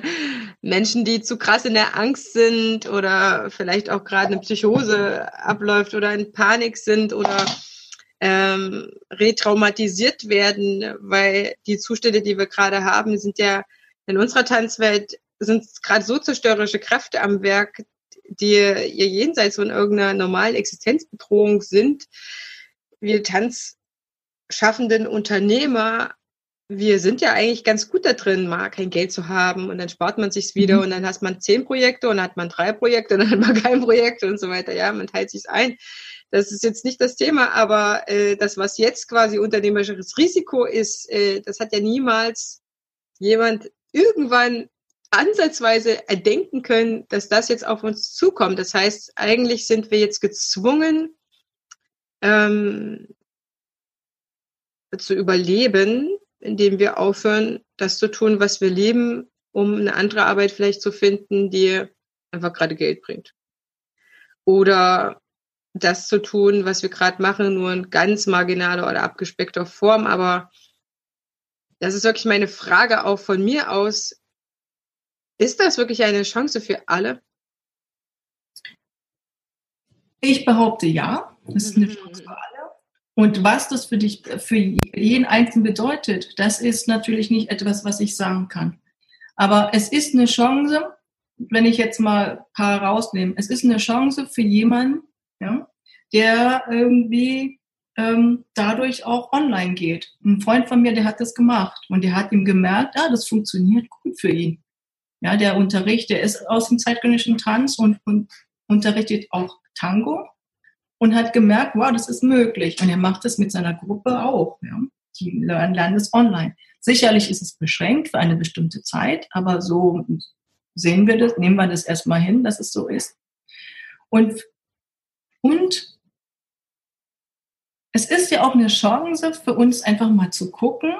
C: Menschen, die zu krass in der Angst sind oder vielleicht auch gerade eine Psychose abläuft oder in Panik sind oder ähm, retraumatisiert werden, weil die Zustände, die wir gerade haben, sind ja in unserer Tanzwelt sind gerade so zerstörerische Kräfte am Werk, die ihr jenseits von irgendeiner normalen Existenzbedrohung sind. Wir Tanz schaffenden Unternehmer, wir sind ja eigentlich ganz gut da drin, mal kein Geld zu haben und dann spart man sich's wieder mhm. und dann hat man zehn Projekte und dann hat man drei Projekte und dann hat man (laughs) kein Projekt und so weiter. Ja, man teilt sich's ein. Das ist jetzt nicht das Thema, aber äh, das, was jetzt quasi unternehmerisches Risiko ist, äh, das hat ja niemals jemand irgendwann ansatzweise erdenken können, dass das jetzt auf uns zukommt. Das heißt, eigentlich sind wir jetzt gezwungen, ähm, zu überleben, indem wir aufhören, das zu tun, was wir lieben, um eine andere Arbeit vielleicht zu finden, die einfach gerade Geld bringt. Oder das zu tun, was wir gerade machen, nur in ganz marginaler oder abgespeckter Form. Aber das ist wirklich meine Frage auch von mir aus. Ist das wirklich eine Chance für alle?
B: Ich behaupte ja. Das ist eine mhm. Chance für alle. Und was das für dich, für jeden Einzelnen bedeutet, das ist natürlich nicht etwas, was ich sagen kann. Aber es ist eine Chance, wenn ich jetzt mal ein paar rausnehme, es ist eine Chance für jemanden, ja, der irgendwie ähm, dadurch auch online geht. Ein Freund von mir, der hat das gemacht und der hat ihm gemerkt, ja, das funktioniert gut für ihn. Ja, der Unterricht, der ist aus dem zeitgenössischen Tanz und, und unterrichtet auch Tango und hat gemerkt, wow, das ist möglich. Und er macht es mit seiner Gruppe auch. Ja. Die lernen, lernen es online. Sicherlich ist es beschränkt für eine bestimmte Zeit, aber so sehen wir das, nehmen wir das erstmal hin, dass es so ist. Und, und es ist ja auch eine Chance für uns einfach mal zu gucken.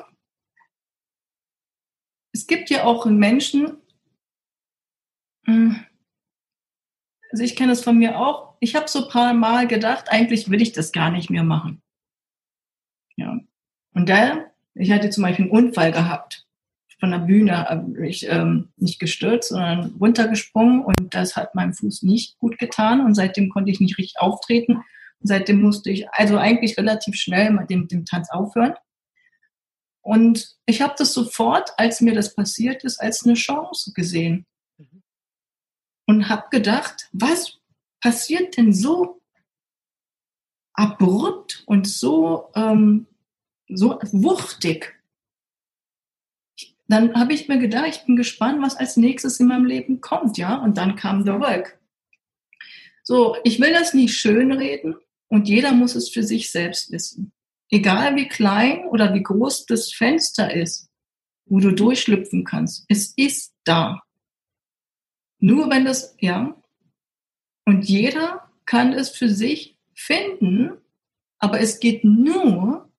B: Es gibt ja auch Menschen, also ich kenne es von mir auch, ich habe so ein paar Mal gedacht, eigentlich will ich das gar nicht mehr machen. Ja. Und da, ich hatte zum Beispiel einen Unfall gehabt. Von der Bühne ich ähm, nicht gestürzt, sondern runtergesprungen und das hat meinem Fuß nicht gut getan und seitdem konnte ich nicht richtig auftreten. Und seitdem musste ich also eigentlich relativ schnell mit dem, dem Tanz aufhören. Und ich habe das sofort, als mir das passiert ist, als eine Chance gesehen. Und habe gedacht, was passiert denn so abrupt und so, ähm, so wuchtig? Dann habe ich mir gedacht, ich bin gespannt, was als nächstes in meinem Leben kommt, ja. Und dann kam der Work. So, ich will das nicht schönreden und jeder muss es für sich selbst wissen. Egal wie klein oder wie groß das Fenster ist, wo du durchschlüpfen kannst, es ist da. Nur wenn das, ja, und jeder kann es für sich finden, aber es geht nur,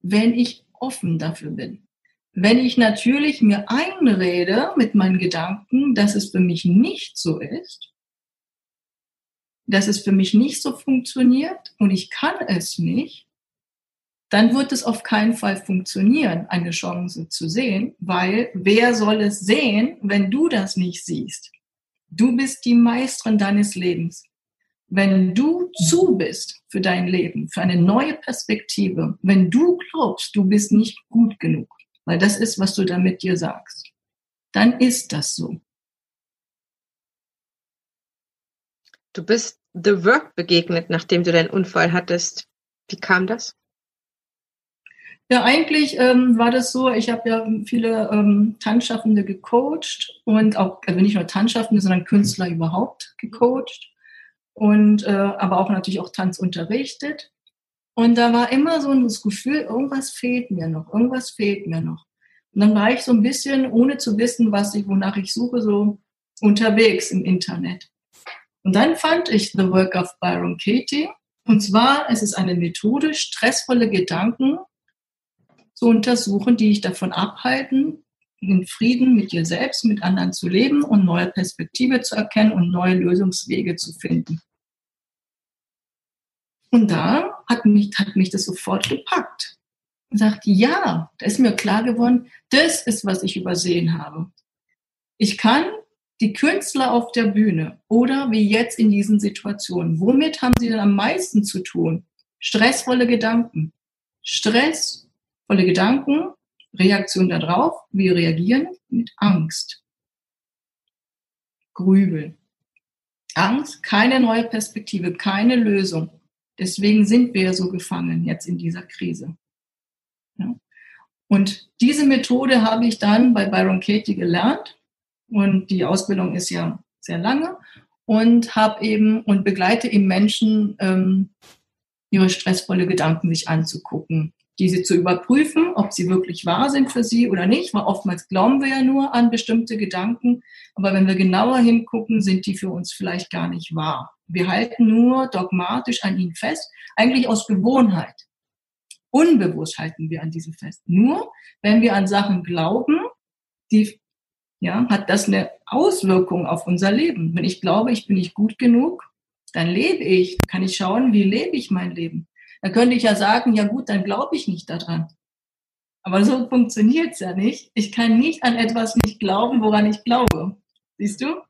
B: wenn ich offen dafür bin. Wenn ich natürlich mir einrede mit meinen Gedanken, dass es für mich nicht so ist, dass es für mich nicht so funktioniert und ich kann es nicht, dann wird es auf keinen Fall funktionieren, eine Chance zu sehen, weil wer soll es sehen, wenn du das nicht siehst? Du bist die Meisterin deines Lebens. Wenn du zu bist für dein Leben, für eine neue Perspektive, wenn du glaubst, du bist nicht gut genug, weil das ist, was du damit dir sagst, dann ist das so.
C: Du bist The Work begegnet, nachdem du deinen Unfall hattest. Wie kam das?
B: Ja, eigentlich ähm, war das so, ich habe ja viele ähm, Tanzschaffende gecoacht und auch, also nicht nur Tanzschaffende, sondern Künstler überhaupt gecoacht und äh, aber auch natürlich auch Tanz unterrichtet. Und da war immer so das Gefühl, irgendwas fehlt mir noch, irgendwas fehlt mir noch. Und dann war ich so ein bisschen, ohne zu wissen, was ich, wonach ich suche, so unterwegs im Internet. Und dann fand ich The Work of Byron Katie. Und zwar es ist eine Methode, stressvolle Gedanken zu untersuchen, die dich davon abhalten, in Frieden mit dir selbst, mit anderen zu leben und neue Perspektive zu erkennen und neue Lösungswege zu finden. Und da hat mich, hat mich das sofort gepackt. Und sagt, ja, da ist mir klar geworden, das ist, was ich übersehen habe. Ich kann die Künstler auf der Bühne oder wie jetzt in diesen Situationen, womit haben sie denn am meisten zu tun? Stressvolle Gedanken. Stress volle Gedanken, Reaktion darauf, wir reagieren mit Angst. Grübeln. Angst, keine neue Perspektive, keine Lösung. Deswegen sind wir so gefangen jetzt in dieser Krise. Ja. Und diese Methode habe ich dann bei Byron Katie gelernt. Und die Ausbildung ist ja sehr lange. Und habe eben und begleite eben Menschen, ähm, ihre stressvolle Gedanken sich anzugucken diese zu überprüfen, ob sie wirklich wahr sind für sie oder nicht, weil oftmals glauben wir ja nur an bestimmte Gedanken, aber wenn wir genauer hingucken, sind die für uns vielleicht gar nicht wahr. Wir halten nur dogmatisch an ihnen fest, eigentlich aus Gewohnheit. Unbewusst halten wir an diese fest. Nur wenn wir an Sachen glauben, die, ja, hat das eine Auswirkung auf unser Leben. Wenn ich glaube, ich bin nicht gut genug, dann lebe ich, kann ich schauen, wie lebe ich mein Leben. Da könnte ich ja sagen, ja gut, dann glaube ich nicht daran. Aber so funktioniert's ja nicht. Ich kann nicht an etwas nicht glauben, woran ich glaube. Siehst du?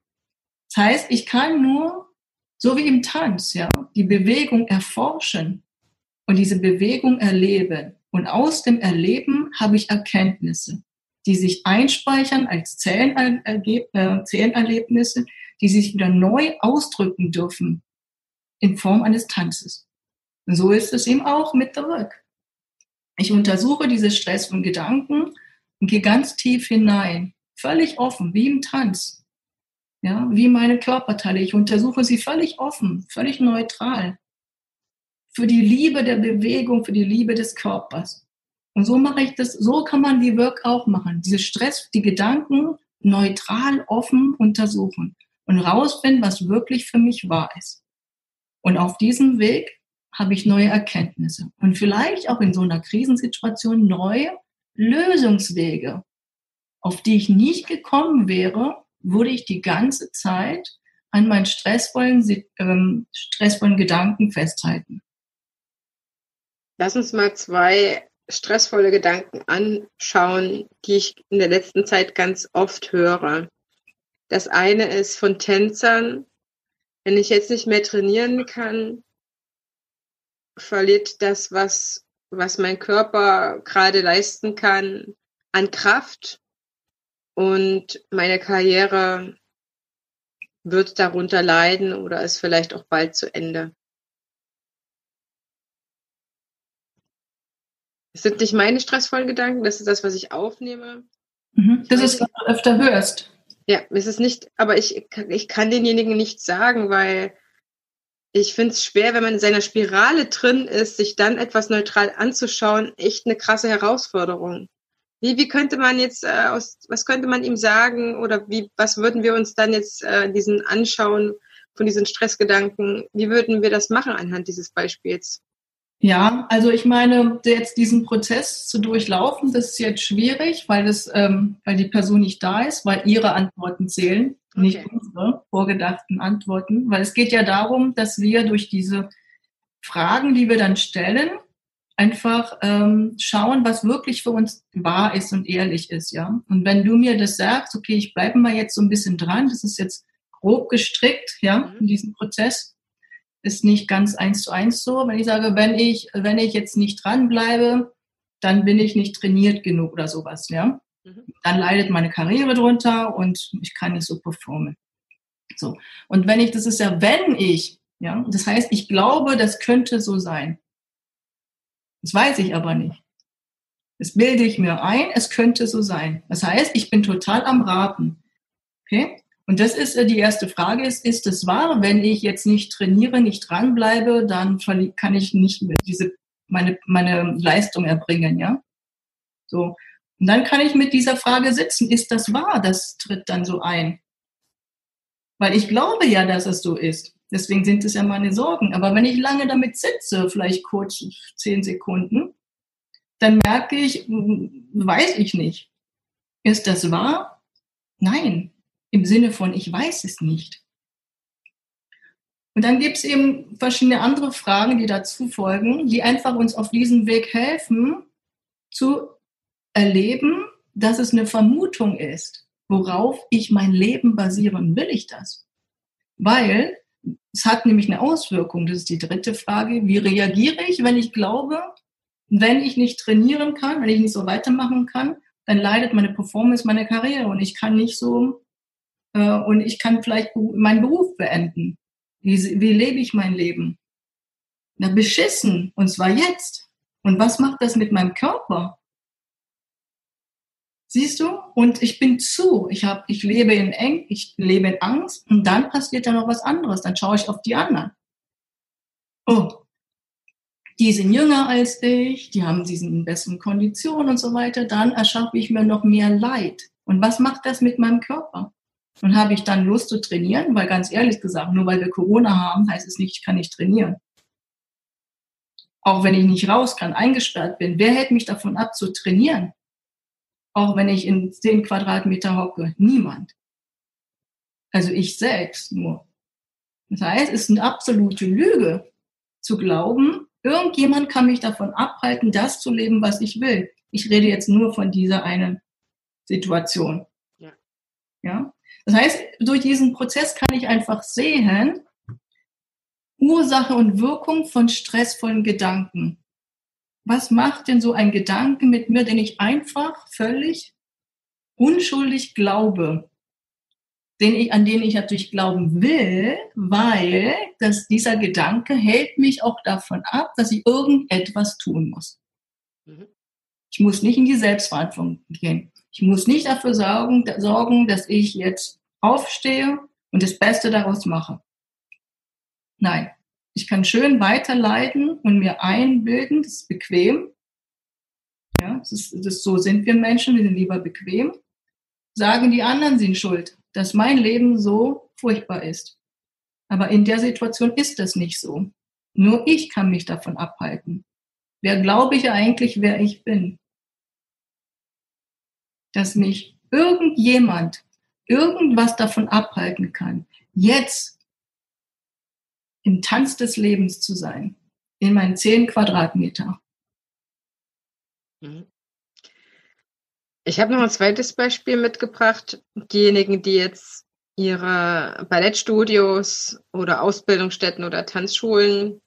B: Das heißt, ich kann nur, so wie im Tanz, ja, die Bewegung erforschen und diese Bewegung erleben. Und aus dem Erleben habe ich Erkenntnisse, die sich einspeichern als äh, Zellenerlebnisse, die sich wieder neu ausdrücken dürfen in Form eines Tanzes. Und so ist es eben auch mit The Work. Ich untersuche diese Stress und Gedanken und gehe ganz tief hinein, völlig offen, wie im Tanz. Ja, wie meine Körperteile. Ich untersuche sie völlig offen, völlig neutral. Für die Liebe der Bewegung, für die Liebe des Körpers. Und so mache ich das, so kann man die Work auch machen. Diese Stress, die Gedanken neutral, offen untersuchen und rausfinden, was wirklich für mich wahr ist. Und auf diesem Weg habe ich neue Erkenntnisse und vielleicht auch in so einer Krisensituation neue Lösungswege, auf die ich nicht gekommen wäre, würde ich die ganze Zeit an meinen stressvollen, ähm, stressvollen Gedanken festhalten.
C: Lass uns mal zwei stressvolle Gedanken anschauen, die ich in der letzten Zeit ganz oft höre. Das eine ist von Tänzern, wenn ich jetzt nicht mehr trainieren kann, verliert das, was, was mein Körper gerade leisten kann, an Kraft und meine Karriere wird darunter leiden oder ist vielleicht auch bald zu Ende. Das sind nicht meine stressvollen Gedanken, das ist das, was ich aufnehme.
B: Mhm. Das ist, was du öfter hörst.
C: Ja, es ist nicht, aber ich, ich kann denjenigen nicht sagen, weil ich finde es schwer, wenn man in seiner Spirale drin ist, sich dann etwas neutral anzuschauen, echt eine krasse Herausforderung. Wie, wie könnte man jetzt äh, aus, was könnte man ihm sagen oder wie, was würden wir uns dann jetzt äh, diesen anschauen von diesen Stressgedanken? Wie würden wir das machen anhand dieses Beispiels?
B: Ja, also ich meine, jetzt diesen Prozess zu durchlaufen, das ist jetzt schwierig, weil das, ähm, weil die Person nicht da ist, weil ihre Antworten zählen, okay. nicht unsere vorgedachten Antworten. Weil es geht ja darum, dass wir durch diese Fragen, die wir dann stellen, einfach ähm, schauen, was wirklich für uns wahr ist und ehrlich ist, ja. Und wenn du mir das sagst, okay, ich bleibe mal jetzt so ein bisschen dran, das ist jetzt grob gestrickt, ja, mhm. in diesem Prozess, ist nicht ganz eins zu eins so. Wenn ich sage, wenn ich, wenn ich jetzt nicht dranbleibe, dann bin ich nicht trainiert genug oder sowas, ja. Mhm. Dann leidet meine Karriere drunter und ich kann nicht so performen. So. Und wenn ich, das ist ja, wenn ich, ja, das heißt, ich glaube, das könnte so sein. Das weiß ich aber nicht. Das bilde ich mir ein, es könnte so sein. Das heißt, ich bin total am Raten. Okay? Und das ist äh, die erste Frage ist, ist es wahr, wenn ich jetzt nicht trainiere, nicht dranbleibe, dann kann ich nicht mehr diese, meine, meine Leistung erbringen, ja? So. Und dann kann ich mit dieser Frage sitzen, ist das wahr? Das tritt dann so ein. Weil ich glaube ja, dass es so ist. Deswegen sind es ja meine Sorgen. Aber wenn ich lange damit sitze, vielleicht kurz zehn Sekunden, dann merke ich, weiß ich nicht. Ist das wahr? Nein, im Sinne von, ich weiß es nicht. Und dann gibt es eben verschiedene andere Fragen, die dazu folgen, die einfach uns auf diesem Weg helfen, zu erleben, dass es eine Vermutung ist, worauf ich mein Leben basieren will ich das? Weil es hat nämlich eine Auswirkung. Das ist die dritte Frage. Wie reagiere ich, wenn ich glaube, wenn ich nicht trainieren kann, wenn ich nicht so weitermachen kann, dann leidet meine Performance, meine Karriere und ich kann nicht so äh, und ich kann vielleicht meinen Beruf beenden. Wie, wie lebe ich mein Leben? Na, beschissen. Und zwar jetzt. Und was macht das mit meinem Körper? Siehst du? Und ich bin zu. Ich, hab, ich lebe in Eng, ich lebe in Angst und dann passiert da noch was anderes. Dann schaue ich auf die anderen. Oh, die sind jünger als ich, die haben diesen besseren Konditionen und so weiter. Dann erschaffe ich mir noch mehr Leid. Und was macht das mit meinem Körper? Und habe ich dann Lust zu trainieren? Weil ganz ehrlich gesagt, nur weil wir Corona haben, heißt es nicht, ich kann nicht trainieren. Auch wenn ich nicht raus kann, eingesperrt bin, wer hält mich davon ab zu trainieren? Auch wenn ich in zehn Quadratmeter hocke, niemand. Also ich selbst nur. Das heißt, es ist eine absolute Lüge zu glauben, irgendjemand kann mich davon abhalten, das zu leben, was ich will. Ich rede jetzt nur von dieser einen Situation. Ja. ja? Das heißt, durch diesen Prozess kann ich einfach sehen, Ursache und Wirkung von stressvollen Gedanken was macht denn so ein Gedanke mit mir, den ich einfach völlig unschuldig glaube, den ich, an den ich natürlich glauben will, weil dass dieser Gedanke hält mich auch davon ab, dass ich irgendetwas tun muss. Mhm. Ich muss nicht in die Selbstverantwortung gehen. Ich muss nicht dafür sorgen, sorgen, dass ich jetzt aufstehe und das Beste daraus mache. Nein, ich kann schön weiterleiten und mir einbilden, das ist bequem. Ja, das ist, das, so sind wir Menschen, wir sind lieber bequem. Sagen die anderen sind schuld, dass mein Leben so furchtbar ist. Aber in der Situation ist das nicht so. Nur ich kann mich davon abhalten. Wer glaube ich eigentlich, wer ich bin? Dass mich irgendjemand irgendwas davon abhalten kann, jetzt im Tanz des Lebens zu sein, in meinen zehn Quadratmeter.
C: Mhm. Ich habe noch ein zweites Beispiel mitgebracht. Diejenigen, die jetzt ihre Ballettstudios oder Ausbildungsstätten oder Tanzschulen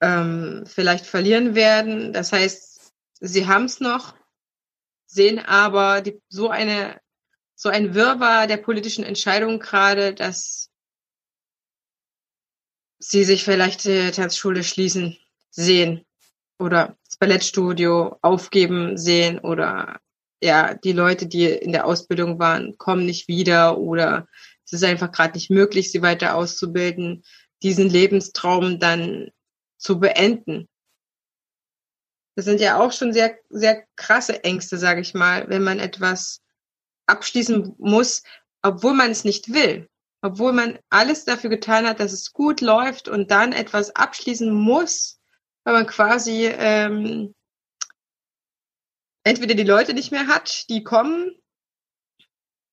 C: ähm, vielleicht verlieren werden. Das heißt, sie haben es noch, sehen aber die, so eine so ein Wirrwarr der politischen Entscheidungen gerade, dass sie sich vielleicht die Tanzschule schließen sehen oder das Ballettstudio aufgeben sehen oder ja, die Leute, die in der Ausbildung waren, kommen nicht wieder oder es ist einfach gerade nicht möglich, sie weiter auszubilden, diesen Lebenstraum dann zu beenden. Das sind ja auch schon sehr, sehr krasse Ängste, sage ich mal, wenn man etwas abschließen muss, obwohl man es nicht will obwohl man alles dafür getan hat, dass es gut läuft und dann etwas abschließen muss, weil man quasi ähm, entweder die Leute nicht mehr hat, die kommen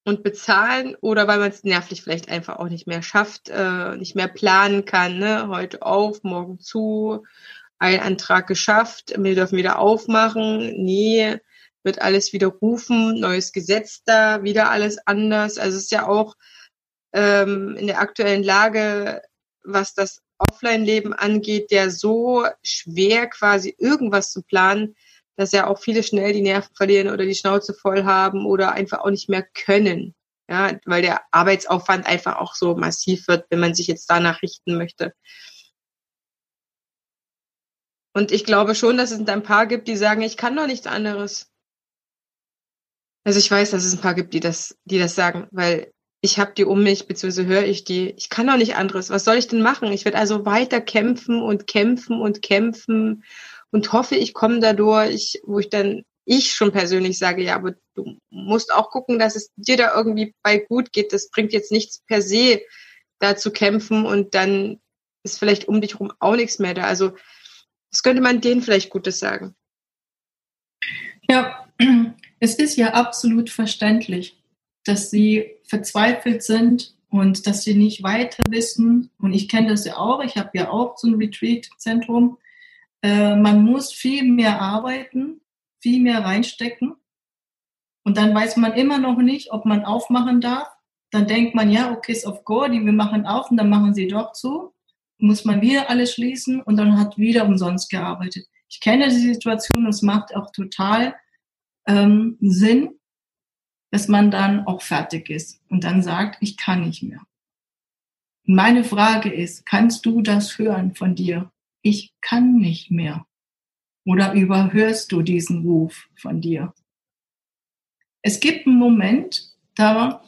C: und bezahlen, oder weil man es nervlich vielleicht einfach auch nicht mehr schafft, äh, nicht mehr planen kann, ne? heute auf, morgen zu, ein Antrag geschafft, wir dürfen wieder aufmachen, nee, wird alles wieder rufen, neues Gesetz da, wieder alles anders. Also es ist ja auch ähm, in der aktuellen Lage, was das Offline-Leben angeht, der so schwer quasi irgendwas zu planen, dass ja auch viele schnell die Nerven verlieren oder die Schnauze voll haben oder einfach auch nicht mehr können. Ja, weil der Arbeitsaufwand einfach auch so massiv wird, wenn man sich jetzt danach richten möchte. Und ich glaube schon, dass es ein paar gibt, die sagen, ich kann doch nichts anderes. Also ich weiß, dass es ein paar gibt, die das, die das sagen, weil ich habe die um mich, beziehungsweise höre ich die. Ich kann doch nicht anderes. Was soll ich denn machen? Ich werde also weiter kämpfen und kämpfen und kämpfen und hoffe, ich komme dadurch, wo ich dann ich schon persönlich sage, ja, aber du musst auch gucken, dass es dir da irgendwie bei gut geht. Das bringt jetzt nichts per se, da zu kämpfen und dann ist vielleicht um dich herum auch nichts mehr da. Also das könnte man denen vielleicht Gutes sagen.
B: Ja, (clears throat) es ist ja absolut verständlich dass sie verzweifelt sind und dass sie nicht weiter wissen. Und ich kenne das ja auch, ich habe ja auch so ein Retreat-Zentrum. Äh, man muss viel mehr arbeiten, viel mehr reinstecken. Und dann weiß man immer noch nicht, ob man aufmachen darf. Dann denkt man, ja, okay, ist of go, die wir machen auf und dann machen sie doch zu. Muss man wieder alles schließen und dann hat wieder umsonst gearbeitet. Ich kenne die Situation und es macht auch total ähm, Sinn, dass man dann auch fertig ist und dann sagt, ich kann nicht mehr. Meine Frage ist, kannst du das hören von dir? Ich kann nicht mehr. Oder überhörst du diesen Ruf von dir? Es gibt einen Moment, da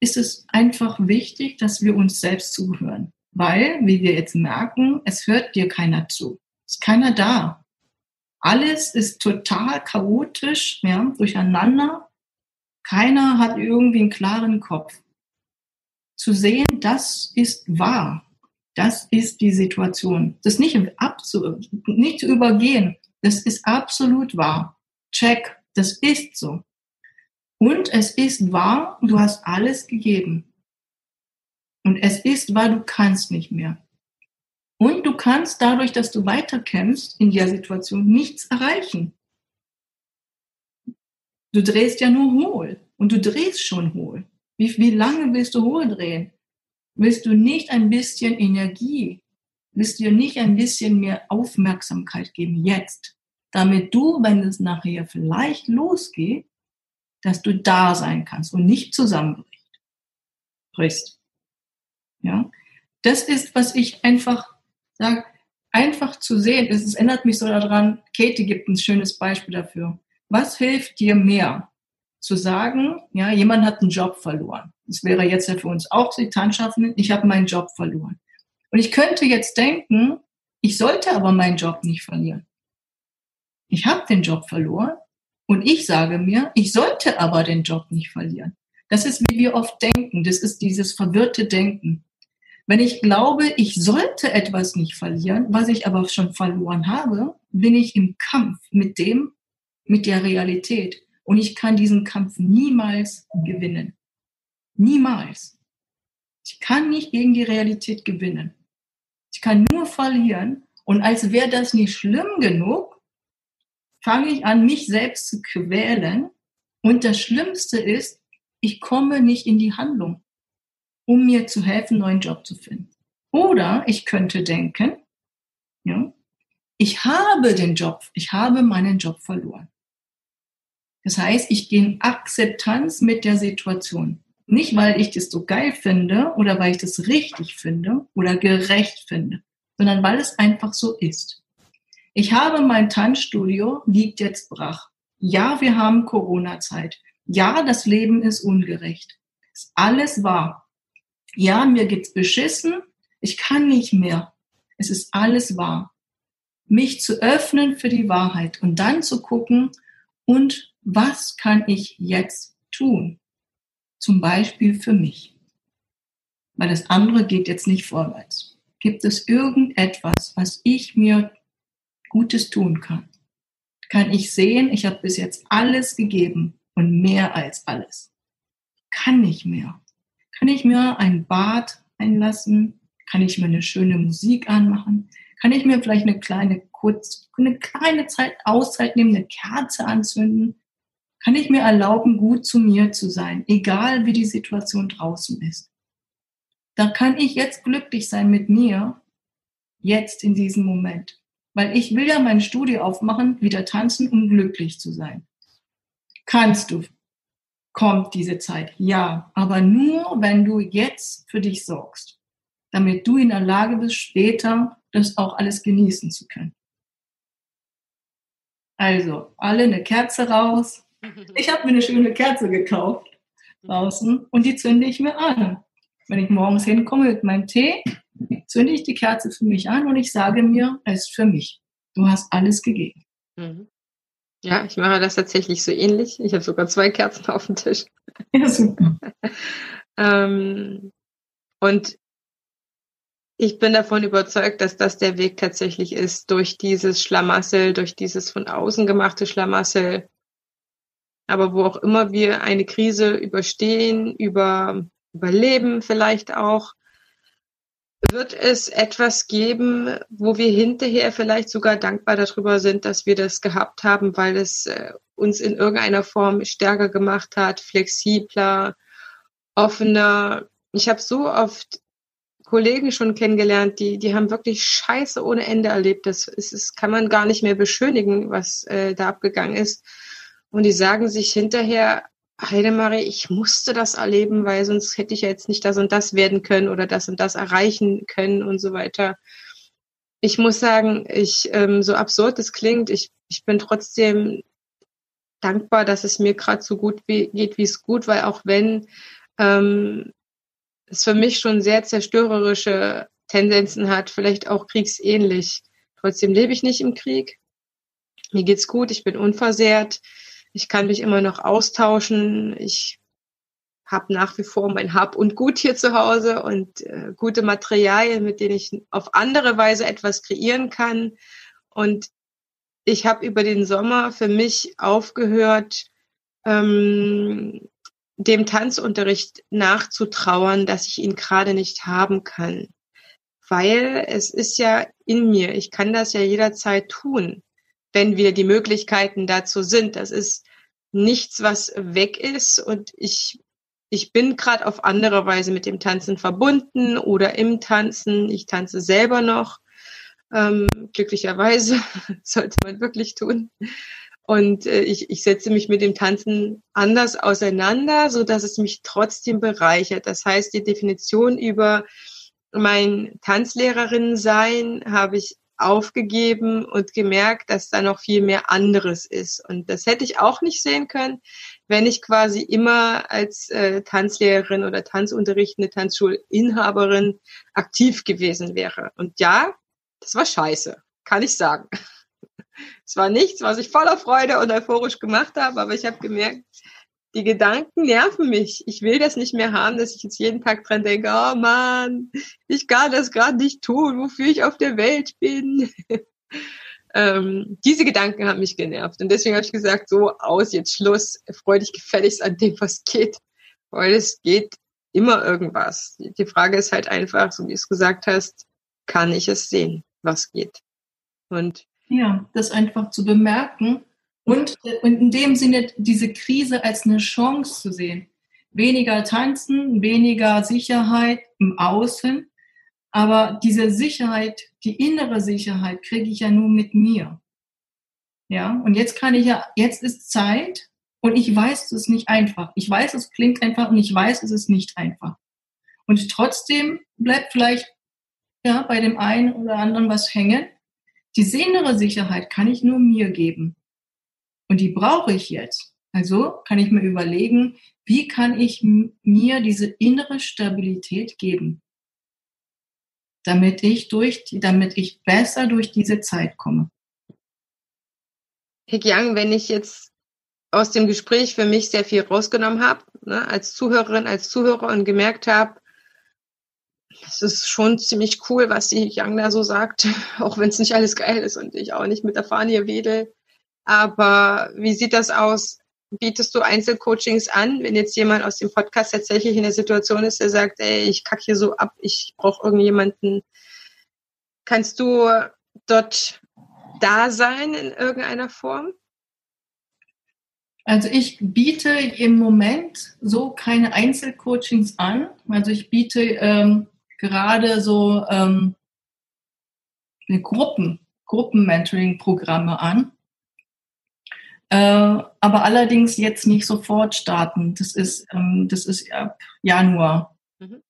B: ist es einfach wichtig, dass wir uns selbst zuhören. Weil, wie wir jetzt merken, es hört dir keiner zu. Es ist keiner da. Alles ist total chaotisch, ja, durcheinander. Keiner hat irgendwie einen klaren Kopf. Zu sehen, das ist wahr. Das ist die Situation. Das nicht, abzu, nicht zu übergehen. Das ist absolut wahr. Check. Das ist so. Und es ist wahr, du hast alles gegeben. Und es ist wahr, du kannst nicht mehr. Und du kannst dadurch, dass du weiterkämpfst in der Situation, nichts erreichen. Du drehst ja nur hohl. Und du drehst schon hohl. Wie, wie lange willst du hohl drehen? Willst du nicht ein bisschen Energie? Willst du dir nicht ein bisschen mehr Aufmerksamkeit geben jetzt? Damit du, wenn es nachher vielleicht losgeht, dass du da sein kannst und nicht zusammenbrichst. Brichst. Ja? Das ist, was ich einfach sage, einfach zu sehen. Es ändert mich so daran, Katie gibt ein schönes Beispiel dafür. Was hilft dir mehr? Zu sagen, ja, jemand hat einen Job verloren. Das wäre jetzt ja für uns auch die Tanzschaffenden, ich habe meinen Job verloren. Und ich könnte jetzt denken, ich sollte aber meinen Job nicht verlieren. Ich habe den Job verloren und ich sage mir, ich sollte aber den Job nicht verlieren. Das ist, wie wir oft denken. Das ist dieses verwirrte Denken. Wenn ich glaube, ich sollte etwas nicht verlieren, was ich aber schon verloren habe, bin ich im Kampf mit dem, mit der Realität. Und ich kann diesen Kampf niemals gewinnen. Niemals. Ich kann nicht gegen die Realität gewinnen. Ich kann nur verlieren. Und als wäre das nicht schlimm genug, fange ich an, mich selbst zu quälen. Und das Schlimmste ist, ich komme nicht in die Handlung, um mir zu helfen, neuen Job zu finden. Oder ich könnte denken, ja, ich habe den Job, ich habe meinen Job verloren. Das heißt, ich gehe in Akzeptanz mit der Situation. Nicht, weil ich das so geil finde oder weil ich das richtig finde oder gerecht finde, sondern weil es einfach so ist. Ich habe mein Tanzstudio, liegt jetzt brach. Ja, wir haben Corona-Zeit. Ja, das Leben ist ungerecht. Ist alles wahr. Ja, mir geht's beschissen. Ich kann nicht mehr. Es ist alles wahr. Mich zu öffnen für die Wahrheit und dann zu gucken, und was kann ich jetzt tun? Zum Beispiel für mich. Weil das andere geht jetzt nicht vorwärts. Gibt es irgendetwas, was ich mir Gutes tun kann, kann ich sehen, ich habe bis jetzt alles gegeben und mehr als alles. Kann nicht mehr. Kann ich mir ein Bad einlassen? Kann ich mir eine schöne Musik anmachen? Kann ich mir vielleicht eine kleine kurz, eine kleine Zeit Auszeit nehmen, eine Kerze anzünden? Kann ich mir erlauben, gut zu mir zu sein, egal wie die Situation draußen ist? Da kann ich jetzt glücklich sein mit mir, jetzt in diesem Moment. Weil ich will ja mein Studio aufmachen, wieder tanzen, um glücklich zu sein. Kannst du. Kommt diese Zeit. Ja. Aber nur, wenn du jetzt für dich sorgst. Damit du in der Lage bist, später das auch alles genießen zu können. Also, alle eine Kerze raus. Ich habe mir eine schöne Kerze gekauft draußen und die zünde ich mir an. Wenn ich morgens hinkomme mit meinem Tee, zünde ich die Kerze für mich an und ich sage mir, es ist für mich. Du hast alles gegeben. Mhm.
C: Ja, ich mache das tatsächlich so ähnlich. Ich habe sogar zwei Kerzen auf dem Tisch.
B: Ja, super. (laughs)
C: ähm, und ich bin davon überzeugt, dass das der Weg tatsächlich ist, durch dieses Schlamassel, durch dieses von außen gemachte Schlamassel. Aber wo auch immer wir eine Krise überstehen, über, überleben vielleicht auch, wird es etwas geben, wo wir hinterher vielleicht sogar dankbar darüber sind, dass wir das gehabt haben, weil es äh, uns in irgendeiner Form stärker gemacht hat, flexibler, offener. Ich habe so oft Kollegen schon kennengelernt, die, die haben wirklich Scheiße ohne Ende erlebt. Das ist, das kann man gar nicht mehr beschönigen, was äh, da abgegangen ist. Und die sagen sich hinterher, Heidemarie, ich musste das erleben, weil sonst hätte ich ja jetzt nicht das und das werden können oder das und das erreichen können und so weiter. ich muss sagen, ich, ähm, so absurd es klingt, ich, ich bin trotzdem dankbar, dass es mir gerade so gut wie, geht, wie es gut, weil auch wenn ähm, es für mich schon sehr zerstörerische Tendenzen hat, vielleicht auch kriegsähnlich. Trotzdem lebe ich nicht im Krieg. Mir geht's gut, ich bin unversehrt, ich kann mich immer noch austauschen, ich habe nach wie vor mein Hab und Gut hier zu Hause und äh, gute Materialien, mit denen ich auf andere Weise etwas kreieren kann. Und ich habe über den Sommer für mich aufgehört, ähm, dem Tanzunterricht nachzutrauern, dass ich ihn gerade nicht haben kann. Weil es ist ja in mir. Ich kann das ja jederzeit tun, wenn wir die Möglichkeiten dazu sind. Das ist nichts, was weg ist und ich ich bin gerade auf andere Weise mit dem Tanzen verbunden oder im Tanzen. Ich tanze selber noch. Ähm, glücklicherweise (laughs) sollte man wirklich tun. Und äh, ich, ich setze mich mit dem Tanzen anders auseinander, so dass es mich trotzdem bereichert. Das heißt, die Definition über mein Tanzlehrerin sein habe ich aufgegeben und gemerkt, dass da noch viel mehr anderes ist. Und das hätte ich auch nicht sehen können, wenn ich quasi immer als äh, Tanzlehrerin oder Tanzunterrichtende Tanzschulinhaberin aktiv gewesen wäre. Und ja, das war scheiße, kann ich sagen. (laughs) Es war nichts, was ich voller Freude und euphorisch gemacht habe, aber ich habe gemerkt, die Gedanken nerven mich. Ich will das nicht mehr haben, dass ich jetzt jeden Tag dran denke, oh Mann, ich kann das gerade nicht tun, wofür ich auf der Welt bin. (laughs) ähm, diese Gedanken haben mich genervt. Und deswegen habe ich gesagt, so aus, jetzt Schluss, freu dich gefälligst an dem, was geht. Weil es geht immer irgendwas. Die Frage ist halt einfach, so wie du es gesagt hast, kann ich es sehen, was geht? Und
B: ja, das einfach zu bemerken und, und in dem Sinne diese Krise als eine Chance zu sehen. Weniger tanzen, weniger Sicherheit im Außen, aber diese Sicherheit, die innere Sicherheit kriege ich ja nur mit mir. Ja, und jetzt kann ich ja, jetzt ist Zeit und ich weiß, es ist nicht einfach. Ich weiß, es klingt einfach und ich weiß, es ist nicht einfach. Und trotzdem bleibt vielleicht ja, bei dem einen oder anderen was hängen. Die innere Sicherheit kann ich nur mir geben. Und die brauche ich jetzt. Also kann ich mir überlegen, wie kann ich mir diese innere Stabilität geben? damit ich durch, damit ich besser durch diese Zeit komme.
C: Herr Yang, wenn ich jetzt aus dem Gespräch für mich sehr viel rausgenommen habe, ne, als Zuhörerin, als Zuhörer und gemerkt habe, es ist schon ziemlich cool, was die Yang da so sagt, (laughs) auch wenn es nicht alles geil ist und ich auch nicht mit der Fahne wedel. Aber wie sieht das aus? bietest du Einzelcoachings an, wenn jetzt jemand aus dem Podcast tatsächlich in der Situation ist, der sagt, ey, ich kacke hier so ab, ich brauche irgendjemanden. Kannst du dort da sein in irgendeiner Form?
B: Also ich biete im Moment so keine Einzelcoachings an. Also ich biete ähm, gerade so ähm, Gruppen, Gruppenmentoring-Programme an. Äh, aber allerdings jetzt nicht sofort starten. Das ist, ähm, das ist ab Januar. Mhm.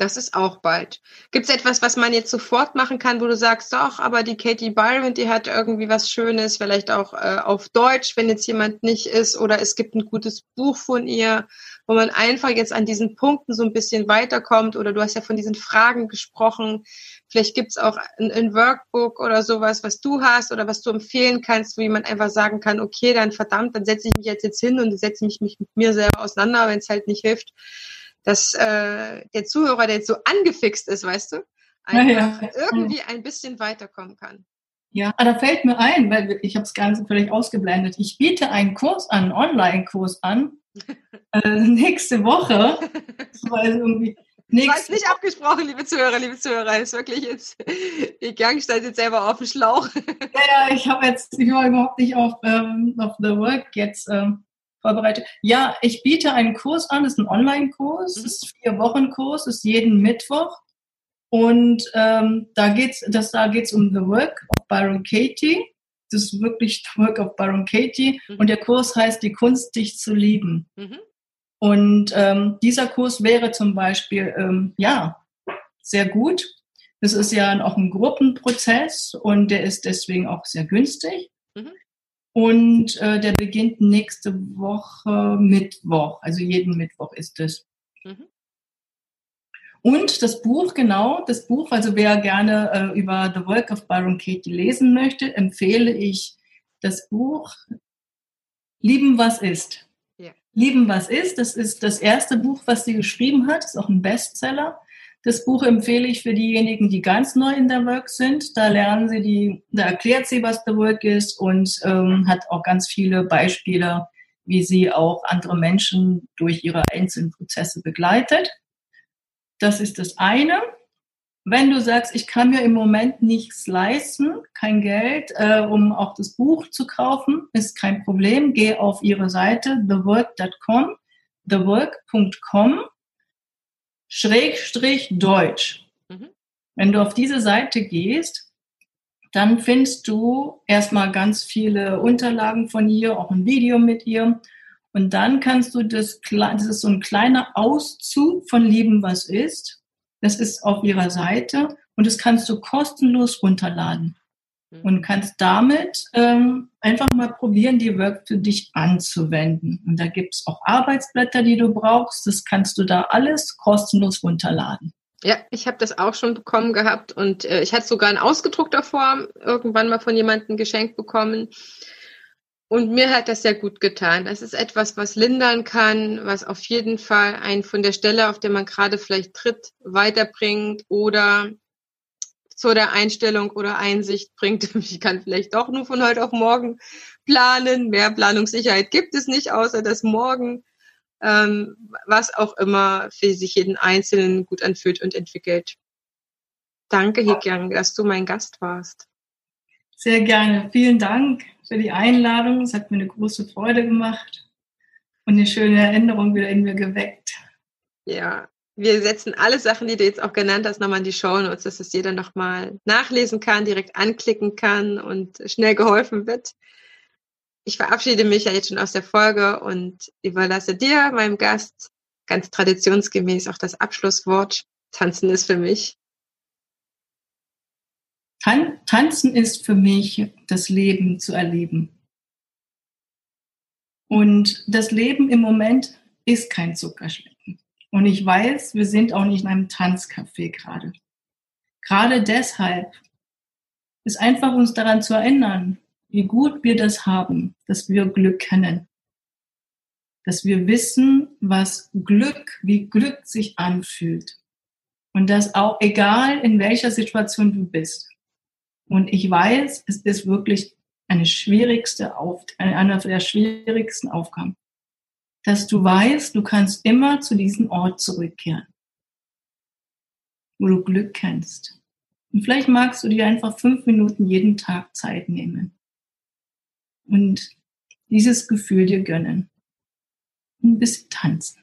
C: Das ist auch bald. Gibt es etwas, was man jetzt sofort machen kann, wo du sagst, doch, aber die Katie Byron, die hat irgendwie was Schönes, vielleicht auch äh, auf Deutsch, wenn jetzt jemand nicht ist, oder es gibt ein gutes Buch von ihr, wo man einfach jetzt an diesen Punkten so ein bisschen weiterkommt, oder du hast ja von diesen Fragen gesprochen. Vielleicht gibt es auch ein, ein Workbook oder sowas, was du hast oder was du empfehlen kannst, wo jemand einfach sagen kann, okay, dann verdammt, dann setze ich mich jetzt, jetzt hin und setze mich, mich mit mir selber auseinander, wenn es halt nicht hilft dass äh, der Zuhörer, der jetzt so angefixt ist, weißt du, einfach ja, ja. irgendwie ein bisschen weiterkommen kann.
B: Ja, ah, da fällt mir ein, weil ich habe es ganz völlig ausgeblendet. Ich biete einen Kurs an, einen Online-Kurs an, (laughs) äh, nächste Woche.
C: Das war irgendwie nächste das nicht abgesprochen, liebe Zuhörer, liebe Zuhörer. Das ist wirklich jetzt, die Gang steht jetzt selber auf dem Schlauch.
B: Ja, ja, ich habe jetzt, ich war überhaupt nicht auf, ähm, auf The Work jetzt ähm, vorbereitet. Ja, ich biete einen Kurs an, das ist ein Online-Kurs, mhm. das ist ein Vier-Wochen-Kurs, ist jeden Mittwoch. Und ähm, da geht's, das da geht's um The Work of Byron Katie. Das ist wirklich The Work of Byron Katie. Mhm. Und der Kurs heißt Die Kunst, dich zu lieben. Mhm. Und ähm, dieser Kurs wäre zum Beispiel, ähm, ja, sehr gut, Das ist ja auch ein Gruppenprozess und der ist deswegen auch sehr günstig. Und äh, der beginnt nächste Woche Mittwoch, also jeden Mittwoch ist es. Mhm. Und das Buch, genau, das Buch, also wer gerne äh, über The Work of Byron Katie lesen möchte, empfehle ich das Buch Lieben, was ist. Ja. Lieben, was ist, das ist das erste Buch, was sie geschrieben hat, ist auch ein Bestseller. Das Buch empfehle ich für diejenigen, die ganz neu in der Work sind. Da lernen sie die, da erklärt sie, was der Work ist und ähm, hat auch ganz viele Beispiele, wie sie auch andere Menschen durch ihre einzelnen Prozesse begleitet. Das ist das eine. Wenn du sagst, ich kann mir im Moment nichts leisten, kein Geld, äh, um auch das Buch zu kaufen, ist kein Problem. Geh auf ihre Seite thework.com, thework.com Schrägstrich Deutsch. Mhm. Wenn du auf diese Seite gehst, dann findest du erstmal ganz viele Unterlagen von ihr, auch ein Video mit ihr. Und dann kannst du das, das ist so ein kleiner Auszug von Lieben, was ist. Das ist auf ihrer Seite und das kannst du kostenlos runterladen. Mhm. und kannst damit ähm, einfach mal probieren, die Work für dich anzuwenden. Und da gibt's auch Arbeitsblätter, die du brauchst. Das kannst du da alles kostenlos runterladen.
C: Ja, ich habe das auch schon bekommen gehabt und äh, ich hatte sogar in ausgedruckter Form irgendwann mal von jemandem geschenkt bekommen. Und mir hat das sehr gut getan. Das ist etwas, was lindern kann, was auf jeden Fall einen von der Stelle, auf der man gerade vielleicht tritt, weiterbringt oder zu der Einstellung oder Einsicht bringt, (laughs) ich kann vielleicht doch nur von heute auf morgen planen. Mehr Planungssicherheit gibt es nicht, außer das Morgen, ähm, was auch immer für sich jeden Einzelnen gut anfühlt und entwickelt. Danke, Hikyang, dass du mein Gast warst.
B: Sehr gerne. Vielen Dank für die Einladung. Es hat mir eine große Freude gemacht und eine schöne Erinnerung wieder in mir geweckt.
C: Ja, wir setzen alle Sachen, die du jetzt auch genannt hast, nochmal in die Show Notes, dass es jeder nochmal nachlesen kann, direkt anklicken kann und schnell geholfen wird. Ich verabschiede mich ja jetzt schon aus der Folge und überlasse dir, meinem Gast, ganz traditionsgemäß auch das Abschlusswort. Tanzen ist für mich.
B: Tan Tanzen ist für mich das Leben zu erleben. Und das Leben im Moment ist kein Zuckerschlecken. Und ich weiß, wir sind auch nicht in einem Tanzcafé gerade. Gerade deshalb ist einfach uns daran zu erinnern, wie gut wir das haben, dass wir Glück kennen. Dass wir wissen, was Glück, wie Glück sich anfühlt. Und das auch egal in welcher Situation du bist. Und ich weiß, es ist wirklich eine schwierigste Auf, eine der schwierigsten Aufgaben dass du weißt, du kannst immer zu diesem Ort zurückkehren, wo du Glück kennst. Und vielleicht magst du dir einfach fünf Minuten jeden Tag Zeit nehmen und dieses Gefühl dir gönnen. Und ein bisschen tanzen.